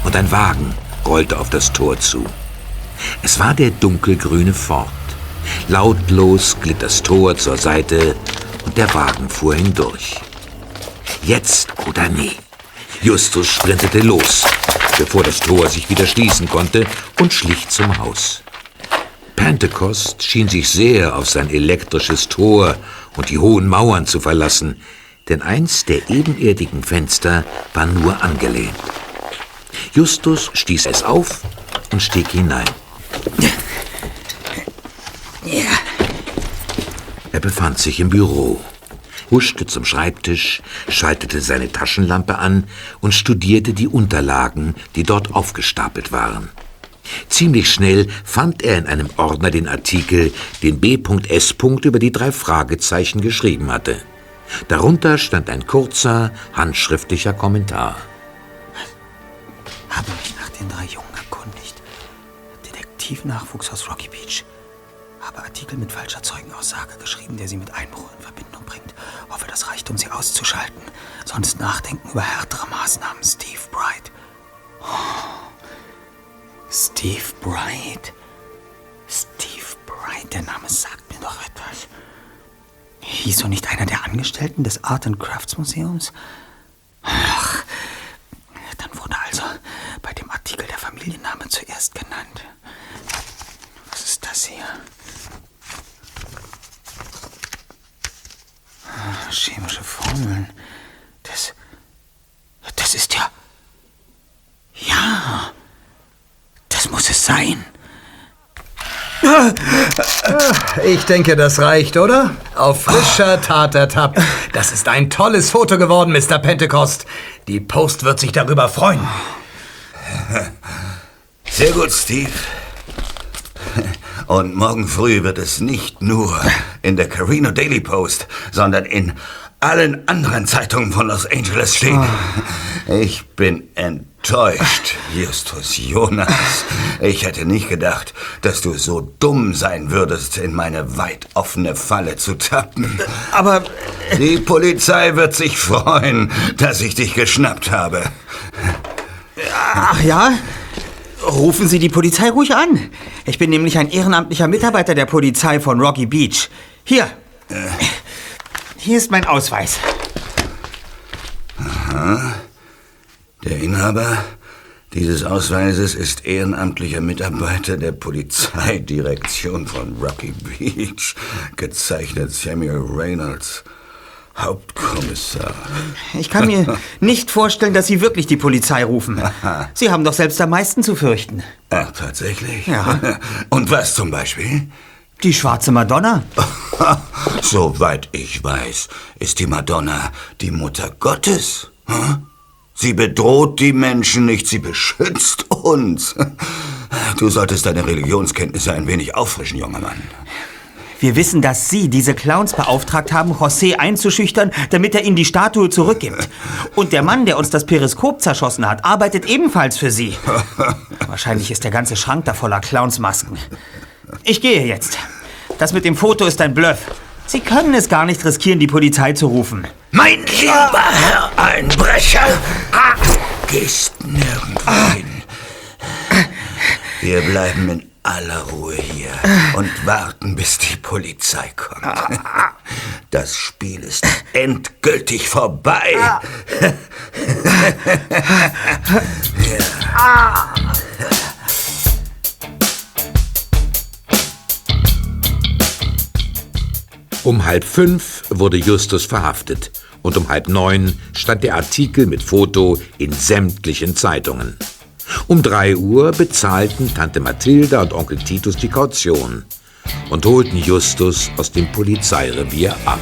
Und ein Wagen rollte auf das Tor zu. Es war der dunkelgrüne Ford. Lautlos glitt das Tor zur Seite und der Wagen fuhr hindurch. Jetzt oder nie. Justus sprintete los, bevor das Tor sich wieder schließen konnte, und schlich zum Haus. Pentecost schien sich sehr auf sein elektrisches Tor und die hohen Mauern zu verlassen, denn eins der ebenerdigen Fenster war nur angelehnt. Justus stieß es auf und stieg hinein. Befand sich im Büro, huschte zum Schreibtisch, schaltete seine Taschenlampe an und studierte die Unterlagen, die dort aufgestapelt waren. Ziemlich schnell fand er in einem Ordner den Artikel, den B.S. über die drei Fragezeichen geschrieben hatte. Darunter stand ein kurzer, handschriftlicher Kommentar. Habe mich nach den drei Jungen erkundigt. Detektivnachwuchs aus Rocky Beach. Habe Artikel mit falscher Zeugenaussage geschrieben, der sie mit Einbruch in Verbindung bringt. Hoffe, das reicht, um sie auszuschalten. Sonst nachdenken über härtere Maßnahmen. Steve Bright. Oh. Steve Bright. Steve Bright, der Name sagt mir doch etwas. Hieß so nicht einer der Angestellten des Art and Crafts Museums? Ach, dann wurde also bei dem Artikel der Familienname zuerst genannt. Was ist das hier? Ah, Chemische Formeln. Das. Das ist ja. Ja. Das muss es sein. Ich denke, das reicht, oder? Auf frischer Tat ertappt. Das ist ein tolles Foto geworden, Mr. Pentecost. Die Post wird sich darüber freuen. Sehr gut, Steve. Und morgen früh wird es nicht nur in der Carino Daily Post, sondern in allen anderen Zeitungen von Los Angeles stehen. Ich bin enttäuscht, Justus Jonas. Ich hätte nicht gedacht, dass du so dumm sein würdest, in meine weit offene Falle zu tappen. Aber die Polizei wird sich freuen, dass ich dich geschnappt habe. Ach ja? Rufen Sie die Polizei ruhig an. Ich bin nämlich ein ehrenamtlicher Mitarbeiter der Polizei von Rocky Beach. Hier. Hier ist mein Ausweis. Aha. Der Inhaber dieses Ausweises ist ehrenamtlicher Mitarbeiter der Polizeidirektion von Rocky Beach, gezeichnet Samuel Reynolds, Hauptkommissar. Ich kann mir nicht vorstellen, dass Sie wirklich die Polizei rufen. Sie haben doch selbst am meisten zu fürchten. Ach, tatsächlich? Ja. Und was zum Beispiel? Die schwarze Madonna. Soweit ich weiß, ist die Madonna die Mutter Gottes. Sie bedroht die Menschen nicht, sie beschützt uns. Du solltest deine Religionskenntnisse ein wenig auffrischen, junger Mann. Wir wissen, dass Sie diese Clowns beauftragt haben, José einzuschüchtern, damit er Ihnen die Statue zurückgibt. Und der Mann, der uns das Periskop zerschossen hat, arbeitet ebenfalls für Sie. Wahrscheinlich ist der ganze Schrank da voller Clownsmasken. Ich gehe jetzt. Das mit dem Foto ist ein Bluff. Sie können es gar nicht riskieren, die Polizei zu rufen. Mein lieber Herr Einbrecher, ah, gehst nirgendwo hin. Wir bleiben in aller Ruhe hier und warten, bis die Polizei kommt. Das Spiel ist endgültig vorbei. Um halb fünf wurde Justus verhaftet und um halb neun stand der Artikel mit Foto in sämtlichen Zeitungen. Um drei Uhr bezahlten Tante Mathilda und Onkel Titus die Kaution und holten Justus aus dem Polizeirevier ab.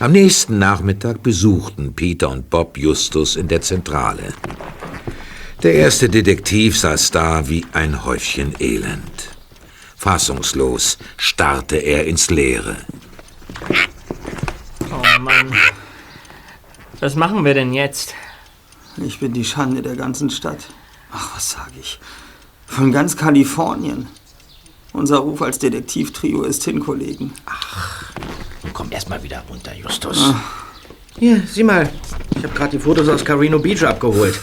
Am nächsten Nachmittag besuchten Peter und Bob Justus in der Zentrale. Der erste Detektiv saß da wie ein Häufchen Elend. Fassungslos starrte er ins Leere. Oh Mann. Was machen wir denn jetzt? Ich bin die Schande der ganzen Stadt. Ach, was sage ich? Von ganz Kalifornien. Unser Ruf als Detektivtrio ist hin, Kollegen. Nun komm erst mal wieder runter, Justus. Ah. Hier, sieh mal. Ich habe gerade die Fotos aus Carino Beach abgeholt.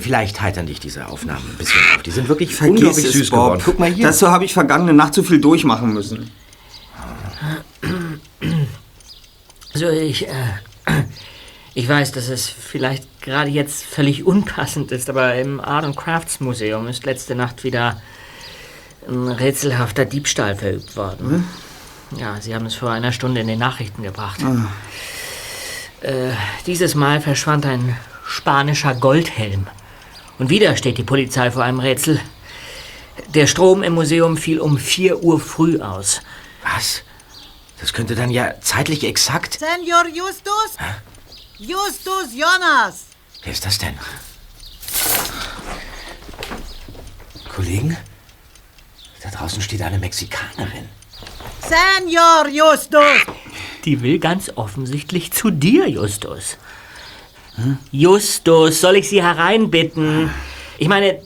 Vielleicht heitern dich diese Aufnahmen ein bisschen auf. Die sind wirklich Vergiss unglaublich es, süß Bob. geworden. Guck mal hier. Dazu habe ich vergangene Nacht zu viel durchmachen müssen. Also ich, äh, ich weiß, dass es vielleicht gerade jetzt völlig unpassend ist, aber im Art and Crafts Museum ist letzte Nacht wieder ein rätselhafter Diebstahl verübt worden. Ja, Sie haben es vor einer Stunde in den Nachrichten gebracht. Äh, dieses Mal verschwand ein spanischer Goldhelm. Und wieder steht die Polizei vor einem Rätsel. Der Strom im Museum fiel um 4 Uhr früh aus. Was? Das könnte dann ja zeitlich exakt. Senor Justus? Justus Jonas! Wer ist das denn? Kollegen? Da draußen steht eine Mexikanerin. Senor Justus! Die will ganz offensichtlich zu dir, Justus. Justus, soll ich sie hereinbitten? Ich meine,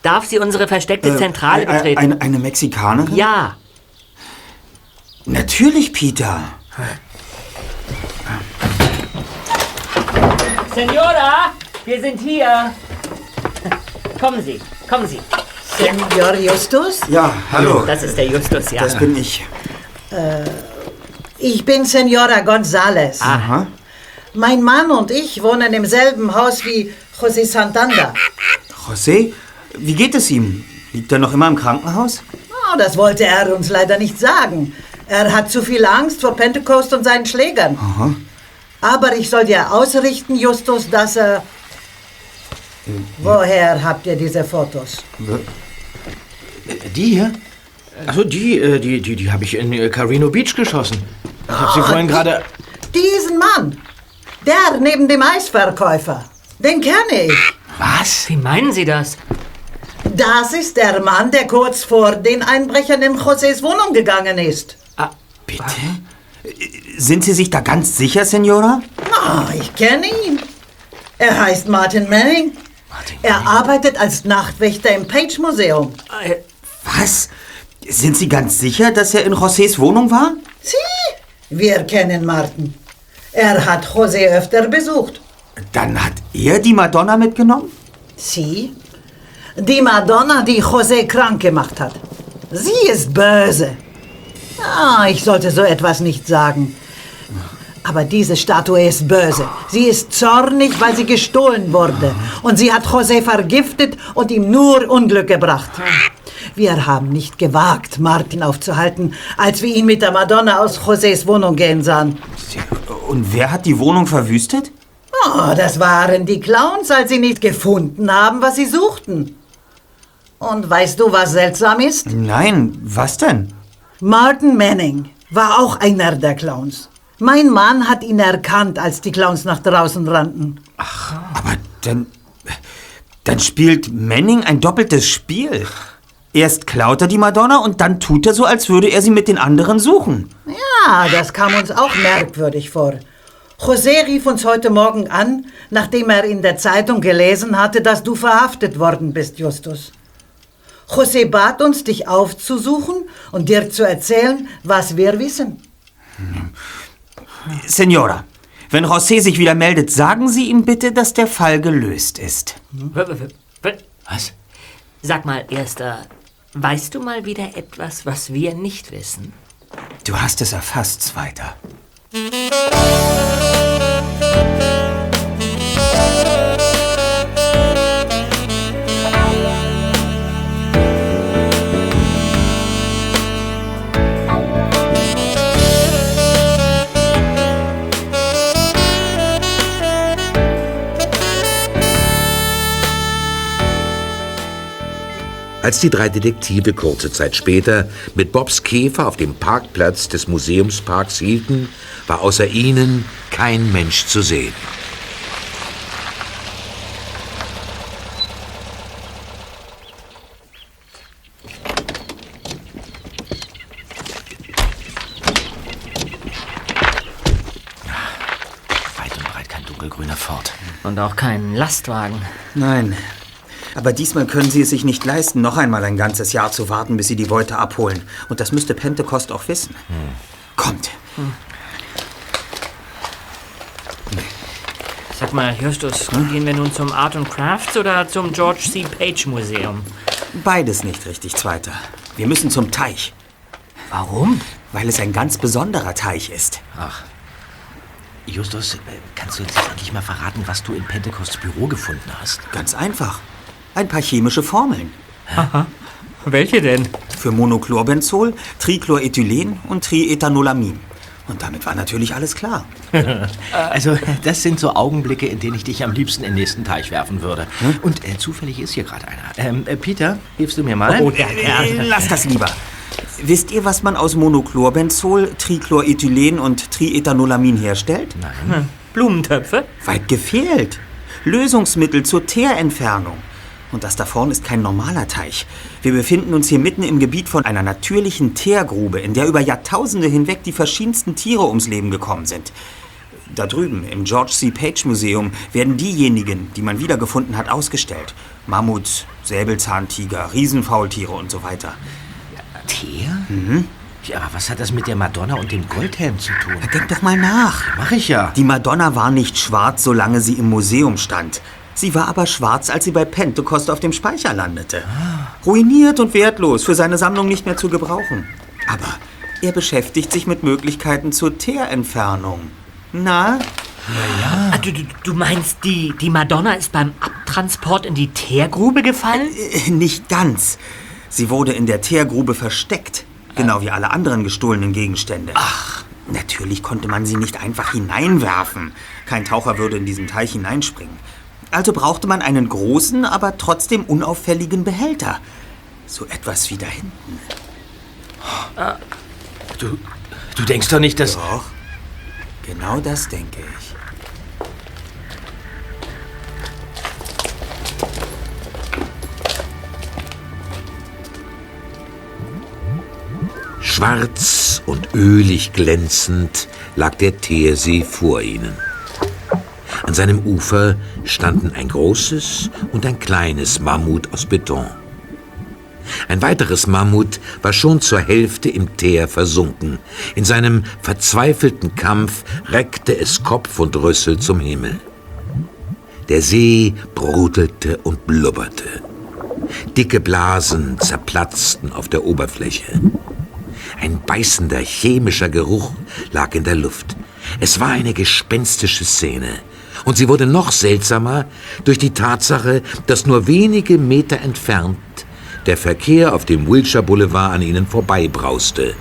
darf sie unsere versteckte Zentrale Äh, äh, betreten? Eine, eine Mexikanerin? Ja. Natürlich, Peter. Senora, wir sind hier. Kommen Sie, kommen Sie. Senor Justus? Ja, hallo. Das ist der Justus, ja. Das bin ich. Äh, ich bin Senora González. Aha. Mein Mann und ich wohnen im selben Haus wie José Santander. José, wie geht es ihm? Liegt er noch immer im Krankenhaus? Oh, das wollte er uns leider nicht sagen. Er hat zu viel Angst vor Pentecost und seinen Schlägern. Aha. Aber ich soll dir ausrichten, Justus, dass er... Woher habt ihr diese Fotos? Die hier? Also die, äh, die, die, die habe ich in äh, Carino Beach geschossen. Ich habe sie Ah, vorhin gerade. Diesen Mann. Der neben dem Eisverkäufer. Den kenne ich. Was? Wie meinen Sie das? Das ist der Mann, der kurz vor den Einbrechern in Josés Wohnung gegangen ist. Bitte? Sind Sie sich da ganz sicher, Senora? Ah, ich kenne ihn. Er heißt Martin Manning. Er arbeitet als Nachtwächter im Page Museum. Was? Sind Sie ganz sicher, dass er in Josés Wohnung war? Sie? Wir kennen Martin. Er hat José öfter besucht. Dann hat er die Madonna mitgenommen? Sie? Die Madonna, die José krank gemacht hat. Sie ist böse. Ah, ich sollte so etwas nicht sagen. Aber diese Statue ist böse. Sie ist zornig, weil sie gestohlen wurde. Und sie hat José vergiftet und ihm nur Unglück gebracht. Wir haben nicht gewagt, Martin aufzuhalten, als wir ihn mit der Madonna aus Josés Wohnung gehen sahen. Und wer hat die Wohnung verwüstet? Oh, das waren die Clowns, als sie nicht gefunden haben, was sie suchten. Und weißt du, was seltsam ist? Nein, was denn? Martin Manning war auch einer der Clowns. Mein Mann hat ihn erkannt, als die Clowns nach draußen rannten. Aber dann. Dann spielt Manning ein doppeltes Spiel. Erst klaut er die Madonna und dann tut er so, als würde er sie mit den anderen suchen. Ja, das kam uns auch merkwürdig vor. José rief uns heute Morgen an, nachdem er in der Zeitung gelesen hatte, dass du verhaftet worden bist, Justus. José bat uns, dich aufzusuchen und dir zu erzählen, was wir wissen. Senora, wenn José sich wieder meldet, sagen Sie ihm bitte, dass der Fall gelöst ist. Was? Sag mal, Erster, weißt du mal wieder etwas, was wir nicht wissen? Du hast es erfasst, Zweiter. Als die drei Detektive kurze Zeit später mit Bobs Käfer auf dem Parkplatz des Museumsparks hielten, war außer ihnen kein Mensch zu sehen. Weit und breit kein dunkelgrüner Ford. Und auch kein Lastwagen. Nein. Aber diesmal können Sie es sich nicht leisten, noch einmal ein ganzes Jahr zu warten, bis Sie die Beute abholen. Und das müsste Pentecost auch wissen. Kommt. Sag mal, Justus, gehen wir nun zum Art and Crafts oder zum George C. Page Museum? Beides nicht richtig, Zweiter. Wir müssen zum Teich. Warum? Weil es ein ganz besonderer Teich ist. Ach. Justus, äh, kannst du uns jetzt endlich mal verraten, was du in Pentecosts Büro gefunden hast? Ganz einfach. Ein paar chemische Formeln. Aha. Welche denn? Für Monochlorbenzol, Trichlorethylen und Triethanolamin. Und damit war natürlich alles klar. also, das sind so Augenblicke, in denen ich dich am liebsten in den nächsten Teich werfen würde. Und äh, zufällig ist hier gerade einer. Ähm, äh, Peter, hilfst du mir mal? Oh, ja, ja. Lass das lieber. Wisst ihr, was man aus Monochlororbenzol, Trichlorethylen und Triethanolamin herstellt? Nein. Blumentöpfe? Weit gefehlt. Lösungsmittel zur Teerentfernung. Und das da vorne ist kein normaler Teich. Wir befinden uns hier mitten im Gebiet von einer natürlichen Teergrube, in der über Jahrtausende hinweg die verschiedensten Tiere ums Leben gekommen sind. Da drüben im George C. Page Museum werden diejenigen, die man wiedergefunden hat, ausgestellt. Mammuts, Säbelzahntiger, Riesenfaultiere und so weiter. Teer? Mhm. Ja, aber was hat das mit der Madonna und dem Goldhelm zu tun? Denk doch mal nach. Mach ich ja. Die Madonna war nicht schwarz, solange sie im Museum stand. Sie war aber schwarz, als sie bei Pentecost auf dem Speicher landete. Ruiniert und wertlos, für seine Sammlung nicht mehr zu gebrauchen. Aber er beschäftigt sich mit Möglichkeiten zur Teerentfernung. Na? Ah, du, du, du meinst, die, die Madonna ist beim Abtransport in die Teergrube gefallen? Äh, nicht ganz. Sie wurde in der Teergrube versteckt. Genau wie alle anderen gestohlenen Gegenstände. Ach. Natürlich konnte man sie nicht einfach hineinwerfen. Kein Taucher würde in diesen Teich hineinspringen. Also brauchte man einen großen, aber trotzdem unauffälligen Behälter. So etwas wie da hinten. Du, du denkst doch nicht, dass... Doch. Genau das denke ich. Schwarz und ölig glänzend lag der Teersee vor ihnen. An seinem Ufer standen ein großes und ein kleines Mammut aus Beton. Ein weiteres Mammut war schon zur Hälfte im Teer versunken. In seinem verzweifelten Kampf reckte es Kopf und Rüssel zum Himmel. Der See brodelte und blubberte. Dicke Blasen zerplatzten auf der Oberfläche. Ein beißender chemischer Geruch lag in der Luft. Es war eine gespenstische Szene. Und sie wurde noch seltsamer durch die Tatsache, dass nur wenige Meter entfernt der Verkehr auf dem Wilshire Boulevard an ihnen vorbeibrauste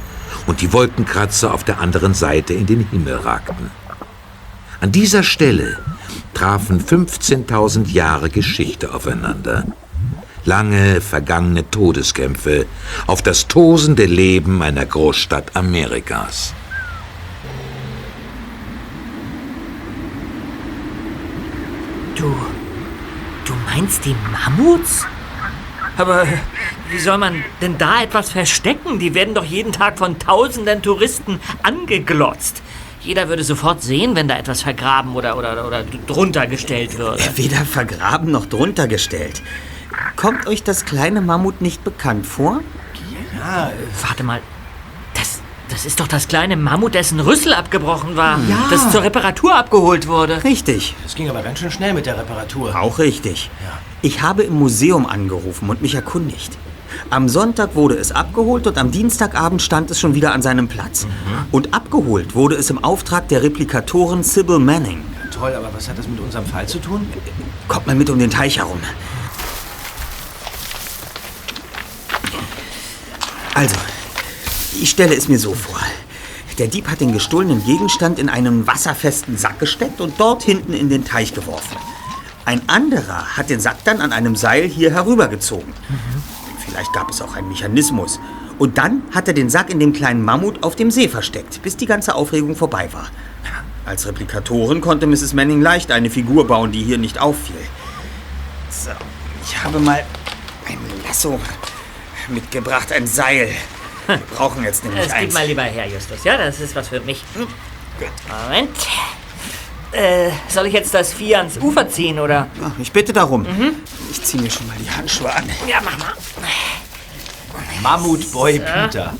und die Wolkenkratzer auf der anderen Seite in den Himmel ragten. An dieser Stelle trafen 15.000 Jahre Geschichte aufeinander. Lange vergangene Todeskämpfe auf das tosende Leben einer Großstadt Amerikas. Du. Du meinst die Mammuts? Aber wie soll man denn da etwas verstecken? Die werden doch jeden Tag von tausenden Touristen angeglotzt. Jeder würde sofort sehen, wenn da etwas vergraben oder, oder, oder drunter gestellt würde. Weder vergraben noch drunter gestellt. Kommt euch das kleine Mammut nicht bekannt vor? Ja. Warte mal. Das, ist doch das kleine Mammut, dessen Rüssel abgebrochen war. Ja. Das zur Reparatur abgeholt wurde. Richtig. Das ging aber ganz schön schnell mit der Reparatur. Auch richtig. Ich habe im Museum angerufen und mich erkundigt. Am Sonntag wurde es abgeholt und am Dienstagabend stand es schon wieder an seinem Platz. Und abgeholt wurde es im Auftrag der Replikatorin Sybil Manning. Toll, aber was hat das mit unserem Fall zu tun? Kommt mal mit um den Teich herum. Also, ich stelle es mir so vor. Der Dieb hat den gestohlenen Gegenstand in einen wasserfesten Sack gesteckt und dort hinten in den Teich geworfen. Ein anderer hat den Sack dann an einem Seil hier herübergezogen. Vielleicht gab es auch einen Mechanismus. Und dann hat er den Sack in dem kleinen Mammut auf dem See versteckt, bis die ganze Aufregung vorbei war. Als Replikatorin konnte Mrs. Manning leicht eine Figur bauen, die hier nicht auffiel. So, ich habe mal ein Lasso mitgebracht, ein Seil. Wir brauchen jetzt nämlich Das gib eins. mal lieber her, Justus. Ja, das ist was für mich. Moment. Äh, soll ich jetzt das Vieh ans Ufer ziehen, oder? Ich bitte darum. Ich ziehe mir schon mal die Handschuhe an. Ja, mach mal. Mammutboy So. Peter.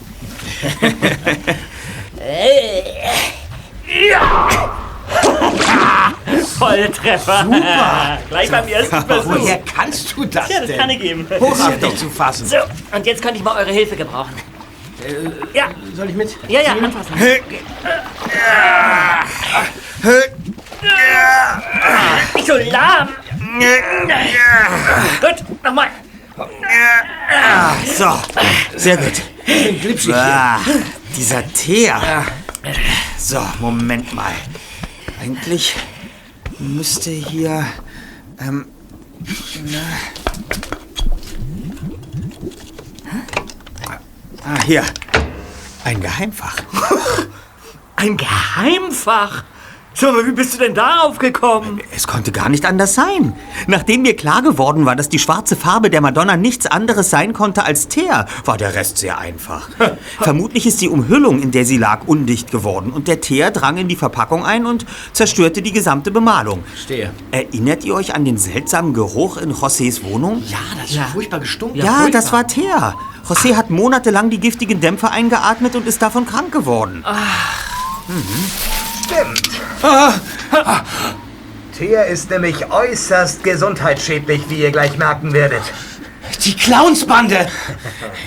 Ja. Volltreffer. Super. Gleich beim ersten Versuch. Woher kannst du das Ja, das denn? kann ich geben. Hochachtung zu fassen. So, und jetzt könnte ich mal eure Hilfe gebrauchen. Ja. Soll ich mit? Ja, ja, anfassen. Nicht so lahm. Gut, nochmal. So, sehr gut. Ah, dieser Teer. So, Moment mal. Eigentlich müsste hier. Ähm. Na. Ah, hier. Ein Geheimfach. Ein Geheimfach? So, aber wie bist du denn darauf gekommen? Es konnte gar nicht anders sein. Nachdem mir klar geworden war, dass die schwarze Farbe der Madonna nichts anderes sein konnte als Teer, war der Rest sehr einfach. Vermutlich ist die Umhüllung, in der sie lag, undicht geworden und der Teer drang in die Verpackung ein und zerstörte die gesamte Bemalung. Verstehe. Erinnert ihr euch an den seltsamen Geruch in Josés Wohnung? Ja, das ist furchtbar gestunken. Ja, das war Teer. José hat monatelang die giftigen Dämpfe eingeatmet und ist davon krank geworden. Stimmt. Teer ist nämlich äußerst gesundheitsschädlich, wie ihr gleich merken werdet. Die Clownsbande!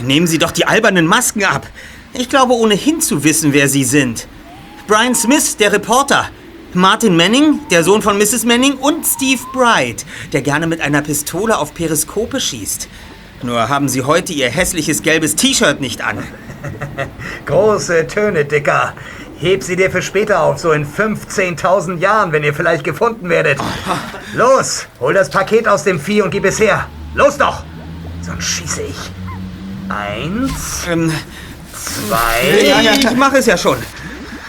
Nehmen Sie doch die albernen Masken ab. Ich glaube ohnehin zu wissen, wer Sie sind. Brian Smith, der Reporter. Martin Manning, der Sohn von Mrs. Manning. Und Steve Bright, der gerne mit einer Pistole auf Periskope schießt. Nur haben Sie heute Ihr hässliches gelbes T-Shirt nicht an. Große Töne, Dicker. Heb sie dir für später auf, so in 15.000 Jahren, wenn ihr vielleicht gefunden werdet. Los, hol das Paket aus dem Vieh und gib es her. Los doch! Sonst schieße ich. Eins, Ähm, zwei... ja, ja, ich mache es ja schon.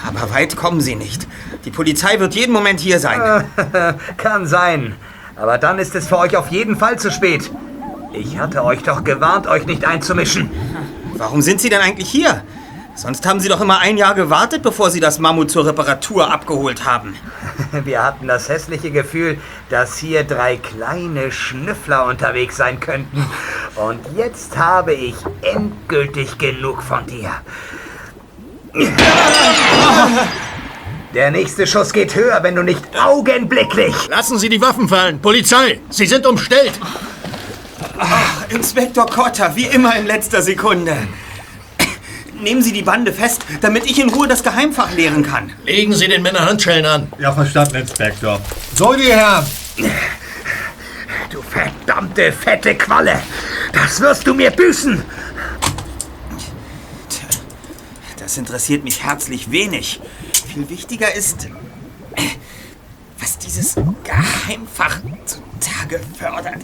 Aber weit kommen Sie nicht. Die Polizei wird jeden Moment hier sein. Kann sein. Aber dann ist es für euch auf jeden Fall zu spät. Ich hatte euch doch gewarnt, euch nicht einzumischen. Warum sind Sie denn eigentlich hier? Sonst haben Sie doch immer ein Jahr gewartet, bevor Sie das Mammut zur Reparatur abgeholt haben. Wir hatten das hässliche Gefühl, dass hier drei kleine Schnüffler unterwegs sein könnten. Und jetzt habe ich endgültig genug von dir. Der nächste Schuss geht höher, wenn du nicht augenblicklich. Lassen Sie die Waffen fallen. Polizei, Sie sind umstellt. Inspektor Cotter, wie immer in letzter Sekunde. Nehmen Sie die Bande fest, damit ich in Ruhe das Geheimfach leeren kann. Legen Sie den Männer Handschellen an. Ja, verstanden, Inspektor. So, die Herren. Du verdammte fette Qualle. Das wirst du mir büßen. Das interessiert mich herzlich wenig. Viel wichtiger ist, was dieses Geheimfach zutage fördert.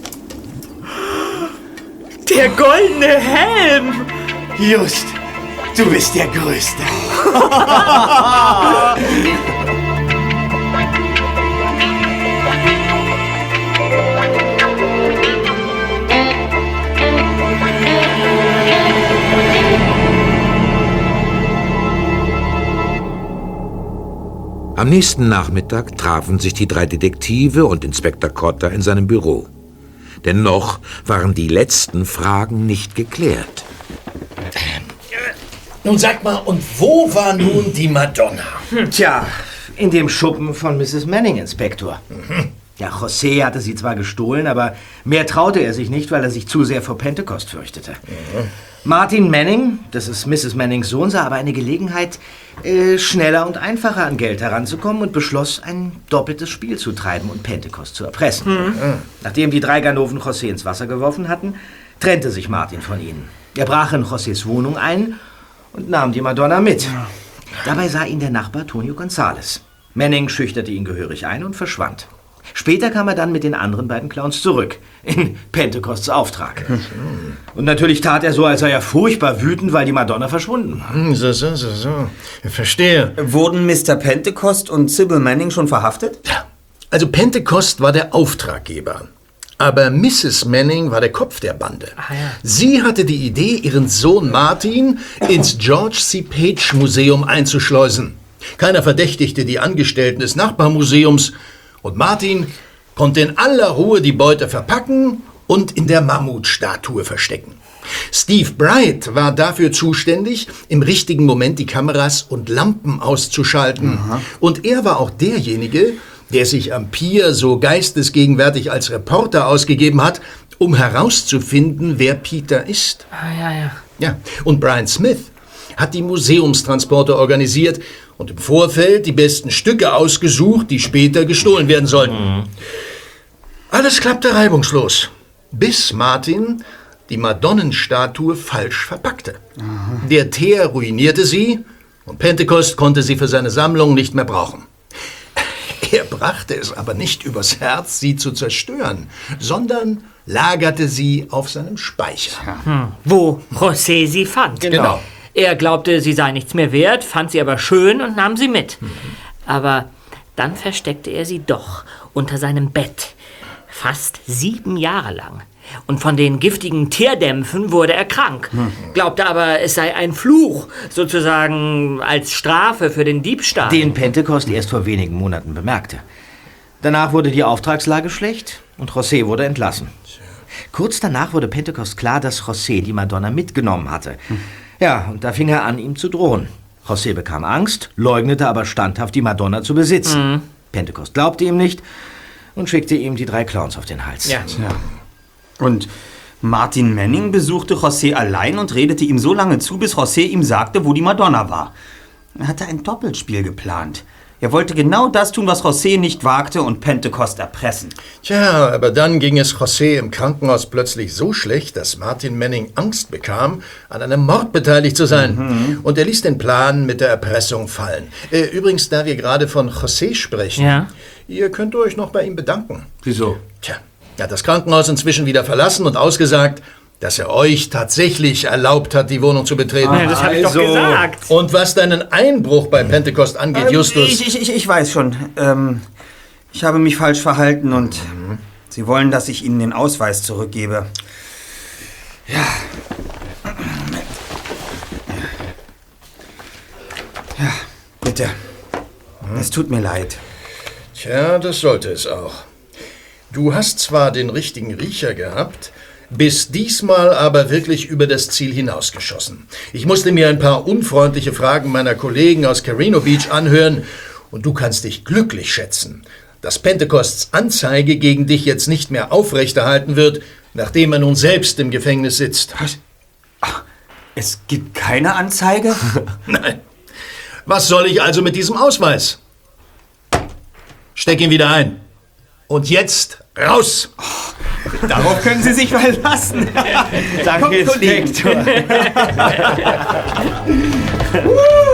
Der goldene Helm! Just, du bist der Größte. Am nächsten Nachmittag trafen sich die drei Detektive und Inspektor Cotter in seinem Büro. Denn noch waren die letzten Fragen nicht geklärt. Nun sag mal, und wo war nun die Madonna? Tja, in dem Schuppen von Mrs. Manning, Inspektor. Ja, José hatte sie zwar gestohlen, aber mehr traute er sich nicht, weil er sich zu sehr vor Pentecost fürchtete. Martin Manning, das ist Mrs. Mannings Sohn, sah aber eine Gelegenheit, äh, schneller und einfacher an Geld heranzukommen und beschloss, ein doppeltes Spiel zu treiben und Pentecost zu erpressen. Nachdem die drei Ganoven José ins Wasser geworfen hatten, trennte sich Martin von ihnen. Er brach in Josés Wohnung ein und nahm die Madonna mit. Dabei sah ihn der Nachbar Tonio González. Manning schüchterte ihn gehörig ein und verschwand. Später kam er dann mit den anderen beiden Clowns zurück, in Pentecosts Auftrag. Und natürlich tat er so, als sei er furchtbar wütend, weil die Madonna verschwunden war. Hm, So, so, so, so. Verstehe. Wurden Mr. Pentecost und Sybil Manning schon verhaftet? Also Pentecost war der Auftraggeber. Aber Mrs. Manning war der Kopf der Bande. Sie hatte die Idee, ihren Sohn Martin ins George C. Page Museum einzuschleusen. Keiner verdächtigte die Angestellten des Nachbarmuseums und Martin konnte in aller Ruhe die Beute verpacken und in der Mammutstatue verstecken. Steve Bright war dafür zuständig, im richtigen Moment die Kameras und Lampen auszuschalten. Und er war auch derjenige, der sich am Pier so geistesgegenwärtig als Reporter ausgegeben hat, um herauszufinden, wer Peter ist. Ah, ja, ja. Ja, und Brian Smith hat die Museumstransporte organisiert und im Vorfeld die besten Stücke ausgesucht, die später gestohlen werden sollten. Alles klappte reibungslos, bis Martin die Madonnenstatue falsch verpackte. Der Teer ruinierte sie Und Pentecost konnte sie für seine Sammlung nicht mehr brauchen. Er brachte es aber nicht übers Herz, sie zu zerstören, sondern lagerte sie auf seinem Speicher. Hm. Wo José sie fand. Genau. Er glaubte, sie sei nichts mehr wert, fand sie aber schön und nahm sie mit. Aber dann versteckte er sie doch unter seinem Bett. Fast sieben Jahre lang. Und von den giftigen Tierdämpfen wurde er krank. Glaubte aber, es sei ein Fluch, sozusagen als Strafe für den Diebstahl. Den Pentecost erst vor wenigen Monaten bemerkte. Danach wurde die Auftragslage schlecht und José wurde entlassen. Kurz danach wurde Pentecost klar, dass José die Madonna mitgenommen hatte. Ja, und da fing er an, ihm zu drohen. José bekam Angst, leugnete aber standhaft, die Madonna zu besitzen. Pentecost glaubte ihm nicht und schickte ihm die drei Clowns auf den Hals. Ja. Und Martin Manning besuchte José allein und redete ihm so lange zu, bis José ihm sagte, wo die Madonna war. Er hatte ein Doppelspiel geplant. Er wollte genau das tun, was José nicht wagte und Pentecost erpressen. Tja, aber dann ging es José im Krankenhaus plötzlich so schlecht, dass Martin Manning Angst bekam, an einem Mord beteiligt zu sein. Und er ließ den Plan mit der Erpressung fallen. Äh, übrigens, da wir gerade von José sprechen, Ja. ihr könnt euch noch bei ihm bedanken. Wieso? Tja, er hat das Krankenhaus inzwischen wieder verlassen und ausgesagt, dass er euch tatsächlich erlaubt hat, die Wohnung zu betreten. Ja, das hab ich doch gesagt. Und was deinen Einbruch bei Pentecost angeht, Ähm, Justus. Ich, ich, ich, ich weiß schon. Ähm, ich habe mich falsch verhalten und Sie wollen, dass ich Ihnen den Ausweis zurückgebe. Ja. Ja, bitte. Es tut mir leid. Tja, das sollte es auch. Du hast zwar den richtigen Riecher gehabt, bist diesmal aber wirklich über das Ziel hinausgeschossen. Ich musste mir ein paar unfreundliche Fragen meiner Kollegen aus Carino Beach anhören und du kannst dich glücklich schätzen, dass Pentecosts Anzeige gegen dich jetzt nicht mehr aufrechterhalten wird, nachdem er nun selbst im Gefängnis sitzt. Was? Es gibt keine Anzeige? Nein. Was soll ich also mit diesem Ausweis? Steck ihn wieder ein. Und jetzt raus! Darauf können Sie sich verlassen. Danke. Inspektor.